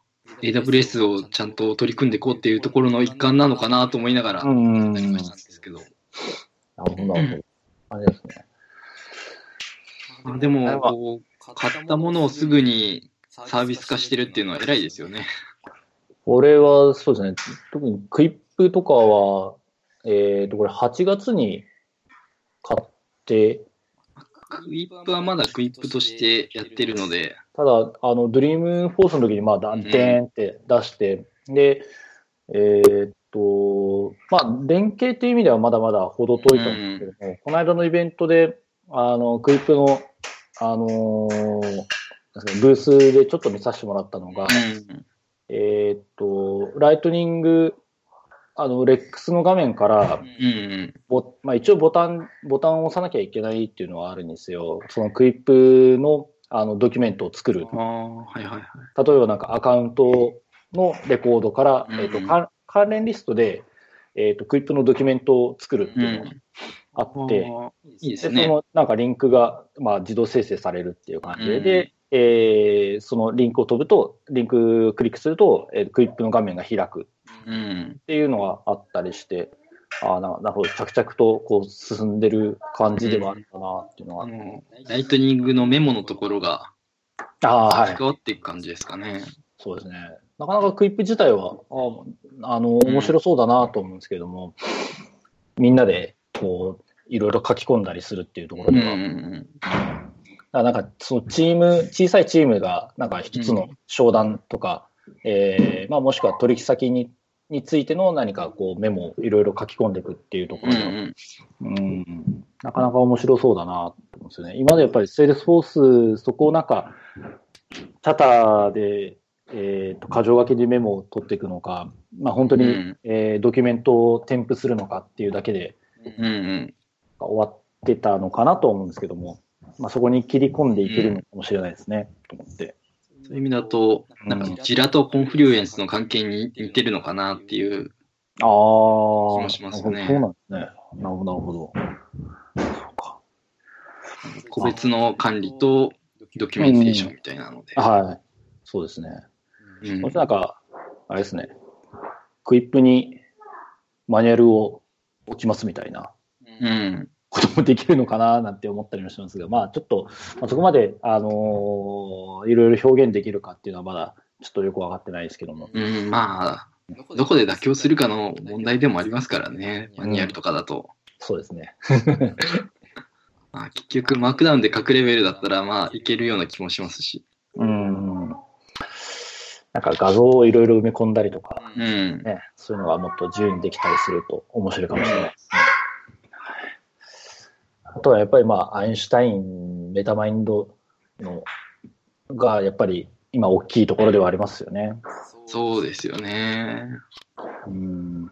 AWS をちゃんと取り組んでいこうっていうところの一環なのかなと思いながら、んやりましたんですけど。なるほど、なるほど。あれですね。まあ、でも、こう、買ったものをすぐにサービス化してるっていうのは偉いですよね。これはそうですね、特にクイップとかは、えっ、と、これ8月に買って、クイップはまだクイップとしてやってるので、ただ、あの、ドリームフォースの時に、まあ、だんでーんって出して、で、えっ、と、まあ、連携っていう意味ではまだまだ程遠いと思うんですけども、この間のイベントで、あの、クイップの、あのーブースでちょっと見させてもらったのが、うん。えーっと、 Lightning、あの、 LEX の画面から、うんまあ、一応ボタン、ボタンを押さなきゃいけないっていうのはあるんですよ。その Quip の、あの、ドキュメントを作る。ああ、はいはいはい。例えばなんかアカウントのレコードから、うんえーっと、か関連リストで、えーっと、 Quip のドキュメントを作るっていうのがあって、あーいいですで、そね。のなんかリンクが、まあ、自動生成されるっていう感じで、えーそのリンクを飛ぶと、リンククリックすると、えー Quip の画面が開くうん。っていうのがあったりして、ああ、ななるほど、着々とこう進んでる感じではあるかなっていうのは。あの、ライトニングのメモのところがああ、はい。関わっていく感じですかね。そうですね。なかなかクイップ自体は、ああの、面白そうだなと思うんですけども、みんなで、こう、いろいろ書き込んだりするっていうところうんうでは、んあなんか、そのチーム、小さいチームが、なんか一つの商談とか、えーまあ、もしくは取引先にについての何かこうメモをいろいろ書き込んでいくっていうところで、うんうんなかなか面白そうだなと思うんですよね。今までやっぱり Salesforce、そこをなんか、 Chatter で、えー、と箇条書きでメモを取っていくのか、まあ、本当に、うん。えードキュメントを添付するのかっていうだけでうんうん。終わってたのかなと思うんですけども、まあ、そこに切り込んでいけるのかもしれないですね、と思って。そういう意味だと、なんかジラとコンフリュエンスの関係に似てるのかなっていう。ああ、気もしますねそうなんですね。なるほど、なるほど。そうか。個別の管理とドキュメンテーションみたいなので。はい。そうですね。うんなんか、あれですね、クイップにマニュアルを置きますみたいなうん。こともできるのかななんて思ったりもしますが、まあちょっと、まあ、そこまで、あのーいろいろ表現できるかっていうのはまだちょっとよくわかってないですけども。うん、まあ、どこで妥協するかの問題でもありますからね、マニュアルとかだと。そうですね。まあ、結局、マークダウンで各レベルだったら、まあ、いけるような気もしますし。うん。なんか画像をいろいろ埋め込んだりとか、うん。ね、そういうのがもっと自由にできたりすると面白いかもしれないですね。あとはやっぱりまあ、 Einstein、MetaMind のがやっぱり今大きいところではありますよね。そうですよね。うん。ま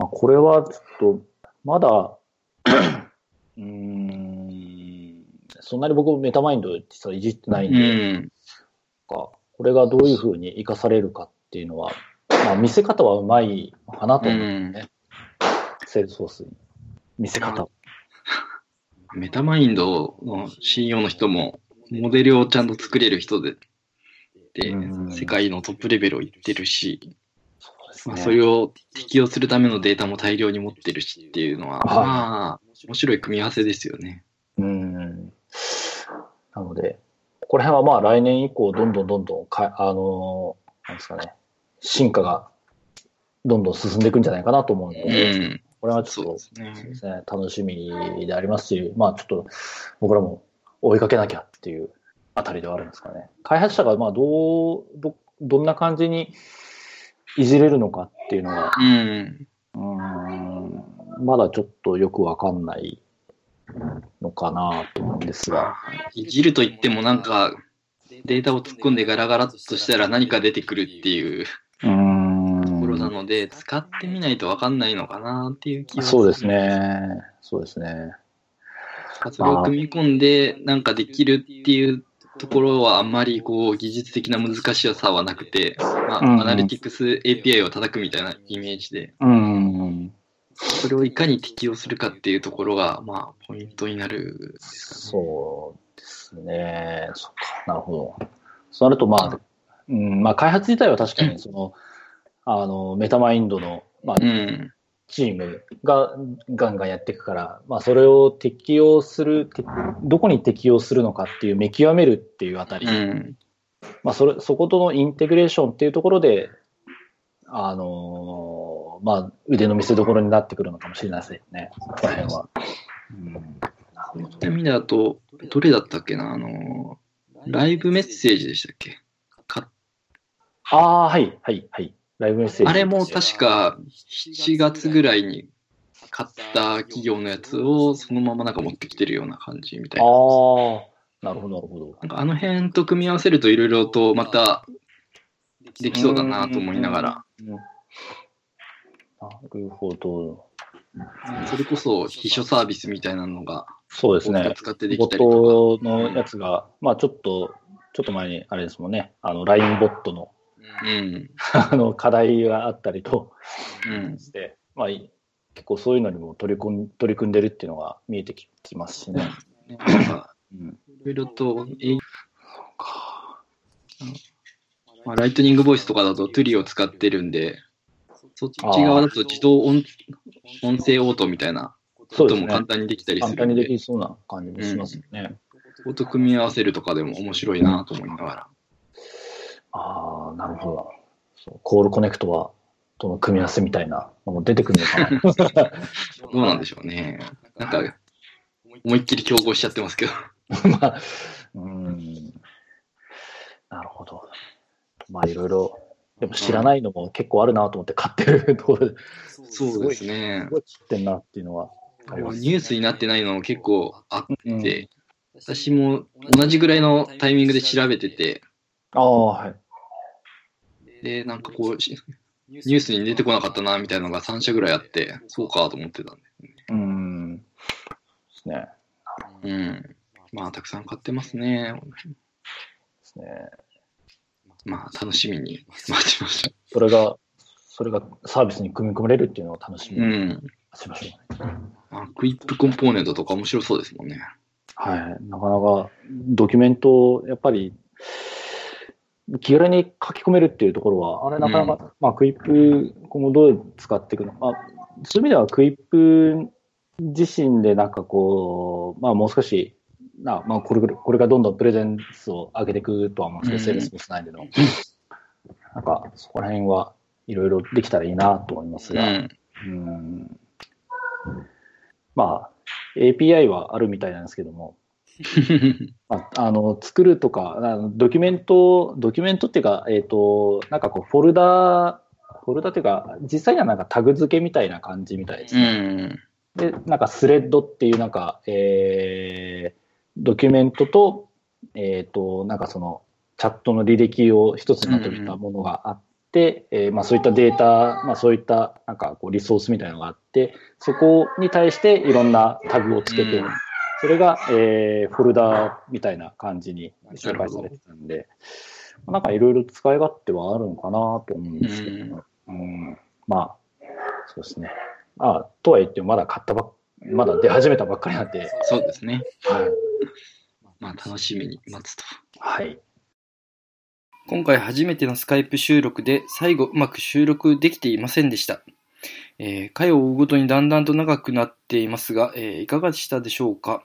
あ、これはちょっと、まだ、うーん、そんなに僕 MetaMind 実はいじってないうで、ん。か、これがどういうふうに活かされるかっていうのは、まあ、見せ方はうまいのかなとう思うんですね。ん。 Salesforce に。見せ方。 MetaMind の CEO の人も、モデルをちゃんと作れる人で、でうん、世界のトップレベルを行ってるし、まあ、それを適用するためのデータも大量に持ってるしっていうのは、はいまあ、面白い組み合わせですよね。うん。なので、ここら辺はまあ来年以降、どんどんどんどんか、あのーなんですかね、進化がどんどん進んでいくんじゃないかなと思うのうで、ん。これはちょっとそうですねね、楽しみでありますし、まあちょっと僕らも追いかけなきゃっていうあたりではあるんですかね。開発者がまあどう、ど、どんな感じにいじれるのかっていうのは、うん。うーん、まだちょっとよくわかんないのかなと思うんですが。いじると言ってもなんか、データを突っ込んでガラガラっとしたら何か出てくるっていうので、使ってみないとわかんないのかなっていう気はそうです。ね。そうですね。それを組み込んでなんかできるっていうところはあんまりこう技術的な難しさはなくて、まあ、うんうんアナリティクス API を叩くみたいなイメージで、うん。それをいかに適用するかっていうところが、まあ、ポイントになるんですかね。そうですね。そっか。なるほど。そうなると、まあ、うん、まあ、開発自体は確かに、その、あの、メタマインドの、まあ、うん。チームがガンガンやっていくから、まあ、それを適用する、てどこに適用するのかっていう見極めるっていうあたり、うん。まあ、それ、そことのインテグレーションっていうところで、あのーまあ、腕の見せ所になってくるのかもしれないですね、ここら辺は。うん、そういっただと、どれだったっけなあの、ライブメッセージでしたっけ？かああ、はい、はい、はい。ライブメッセージ。あれも確か7月ぐらいに買った企業のやつをそのままなんか持ってきてるような感じみたいな。ああ、なるほど、なるほど。なんかあの辺と組み合わせるといろいろとまたできそうだなと思いながら、うん。なるほど。それこそ秘書サービスみたいなのがそうですね。使ってでボッきたりとトのやつが、まあちょっと、ちょっと前にあれですもんね、あの、LINE ボットの、か。うん。あの、課題があったりとうん。して、まあい結構そういうのにも取り組ん取り組んでるっていうのが見えてきますしね。いろいろと、えまあ、 Lightning Voice とかだと Twilio を使ってるんで、そっち側だと自動音声応答みたいなことも簡。単にできたりす簡単にるんで、できそうな感じもしますよね。そこと組み合わせるとかでも面白いなと思いながら。ああ、なるほど。そうコールコネクトは、との組み合わせみたいなのも出てくるのかな。どうなんでしょうね。なんか、思いっきり競合しちゃってますけど。まあ、うん。なるほど。まあ、いろいろ、でも知らないのも結構あるなと思って買ってるところで、そうですねす。ごい知ってんなっていうのはあります。ニュースになってないのも結構あっうんて、私も同じぐらいのタイミングで調べてて、ああ、はい。で、なんかこう、しニュースに出てこなかったな、みたいなのが3社ぐらいあって、そうかと思ってたんで。うん。ですね。うん。まあ、たくさん買ってますね。ですね。まあ、楽しみに待ちましょそれが、それがサービスに組み込まれるっていうのを楽しう。みにうん。しましょう。あクイップコンポーネントとか面白そうですもんね。はい。なかなかドキュメントをやっぱり気軽に書き込めるっていうところは、あれなかなか、まあクイップ今後どう使っていくのか、まあ、そういう意味では Quip 自身でなんかこう、まあもう少し、なまあこれこれがどんどんプレゼンスを上げていくとは思うんですけど、うん。 Salesforce 内での。なんかそこら辺はいろいろできたらいいなと思いますが、うん。うん。まあ、API はあるみたいなんですけども、ああの作るとかあの、ドキュメント、ドキュメントっていうか、えっ、と、なんかこう、フォルダ、フォルダっていうか、実際にはなんかタグ付けみたいな感じみたいですうね。ん。で、なんかスレッドっていうなんか、えー、ドキュメントと、えっ、と、なんかその、チャットの履歴を一つにまとめたものがあって、えーまあそういったデータ、まあそういったなんかこうリソースみたいなのがあって、そこに対していろんなタグをつけて、うんそれが、えーフォルダみたいな感じに紹介されてたんで、なんかいろいろ使い勝手はあるのかなと思うんですけど、うんまあ、そうですね。あとは言ってもまだ買ったばっまだ出始めたばっかりなんで、そうですね。はい。まあ、楽しみに待つと。はい。今回初めてのスカイプ収録で最後うまく収録できていませんでした。えー回を追うごとにだんだんと長くなっていますが、えーいかがでしたでしょうか、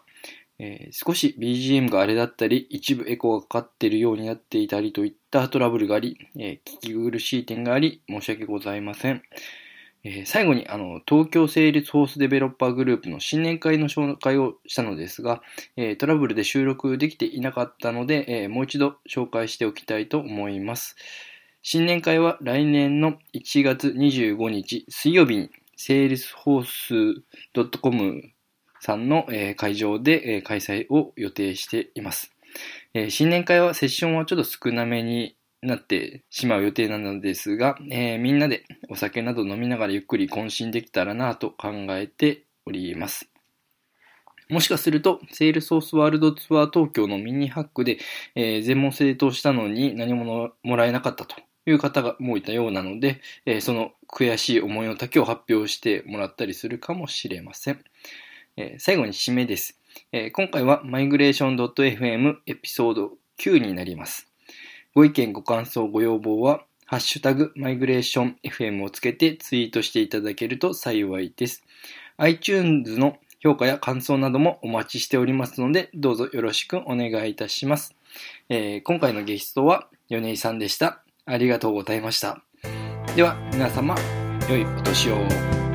えー少し BGM があれだったり、一部エコーがかかっているようになっていたりといったトラブルがあり、えー聞き苦しい点があり、申し訳ございません。えー最後にあの東京 Salesforce Developer Group の新年会の紹介をしたのですが、えトラブルで収録できていなかったので、えもう一度紹介しておきたいと思います。新年会は来年の1月25日水曜日に salesforce.com さんの、え会場で、え開催を予定しています、え新年会はセッションはちょっと少なめになってしまう予定なのですが、えーみんなでお酒など飲みながらゆっくり懇親できたらなと考えております。もしかすると、セールソースワールドツアー東京のミニハックで、えー全問正答したのに何ももらえなかったという方がもういたようなので、えーその悔しい思いの丈を発表してもらったりするかもしれません。え最後に締めです。え今回はマイグレーション .fm エピソード9になります。ご意見、ご感想、ご要望は、ハッシュタグマイグレーション FM をつけてツイートしていただけると幸いです。iTunes の評価や感想などもお待ちしておりますので、どうぞよろしくお願いいたします。え今回のゲストは米井さんでした。ありがとうございました。では、皆様、良いお年を。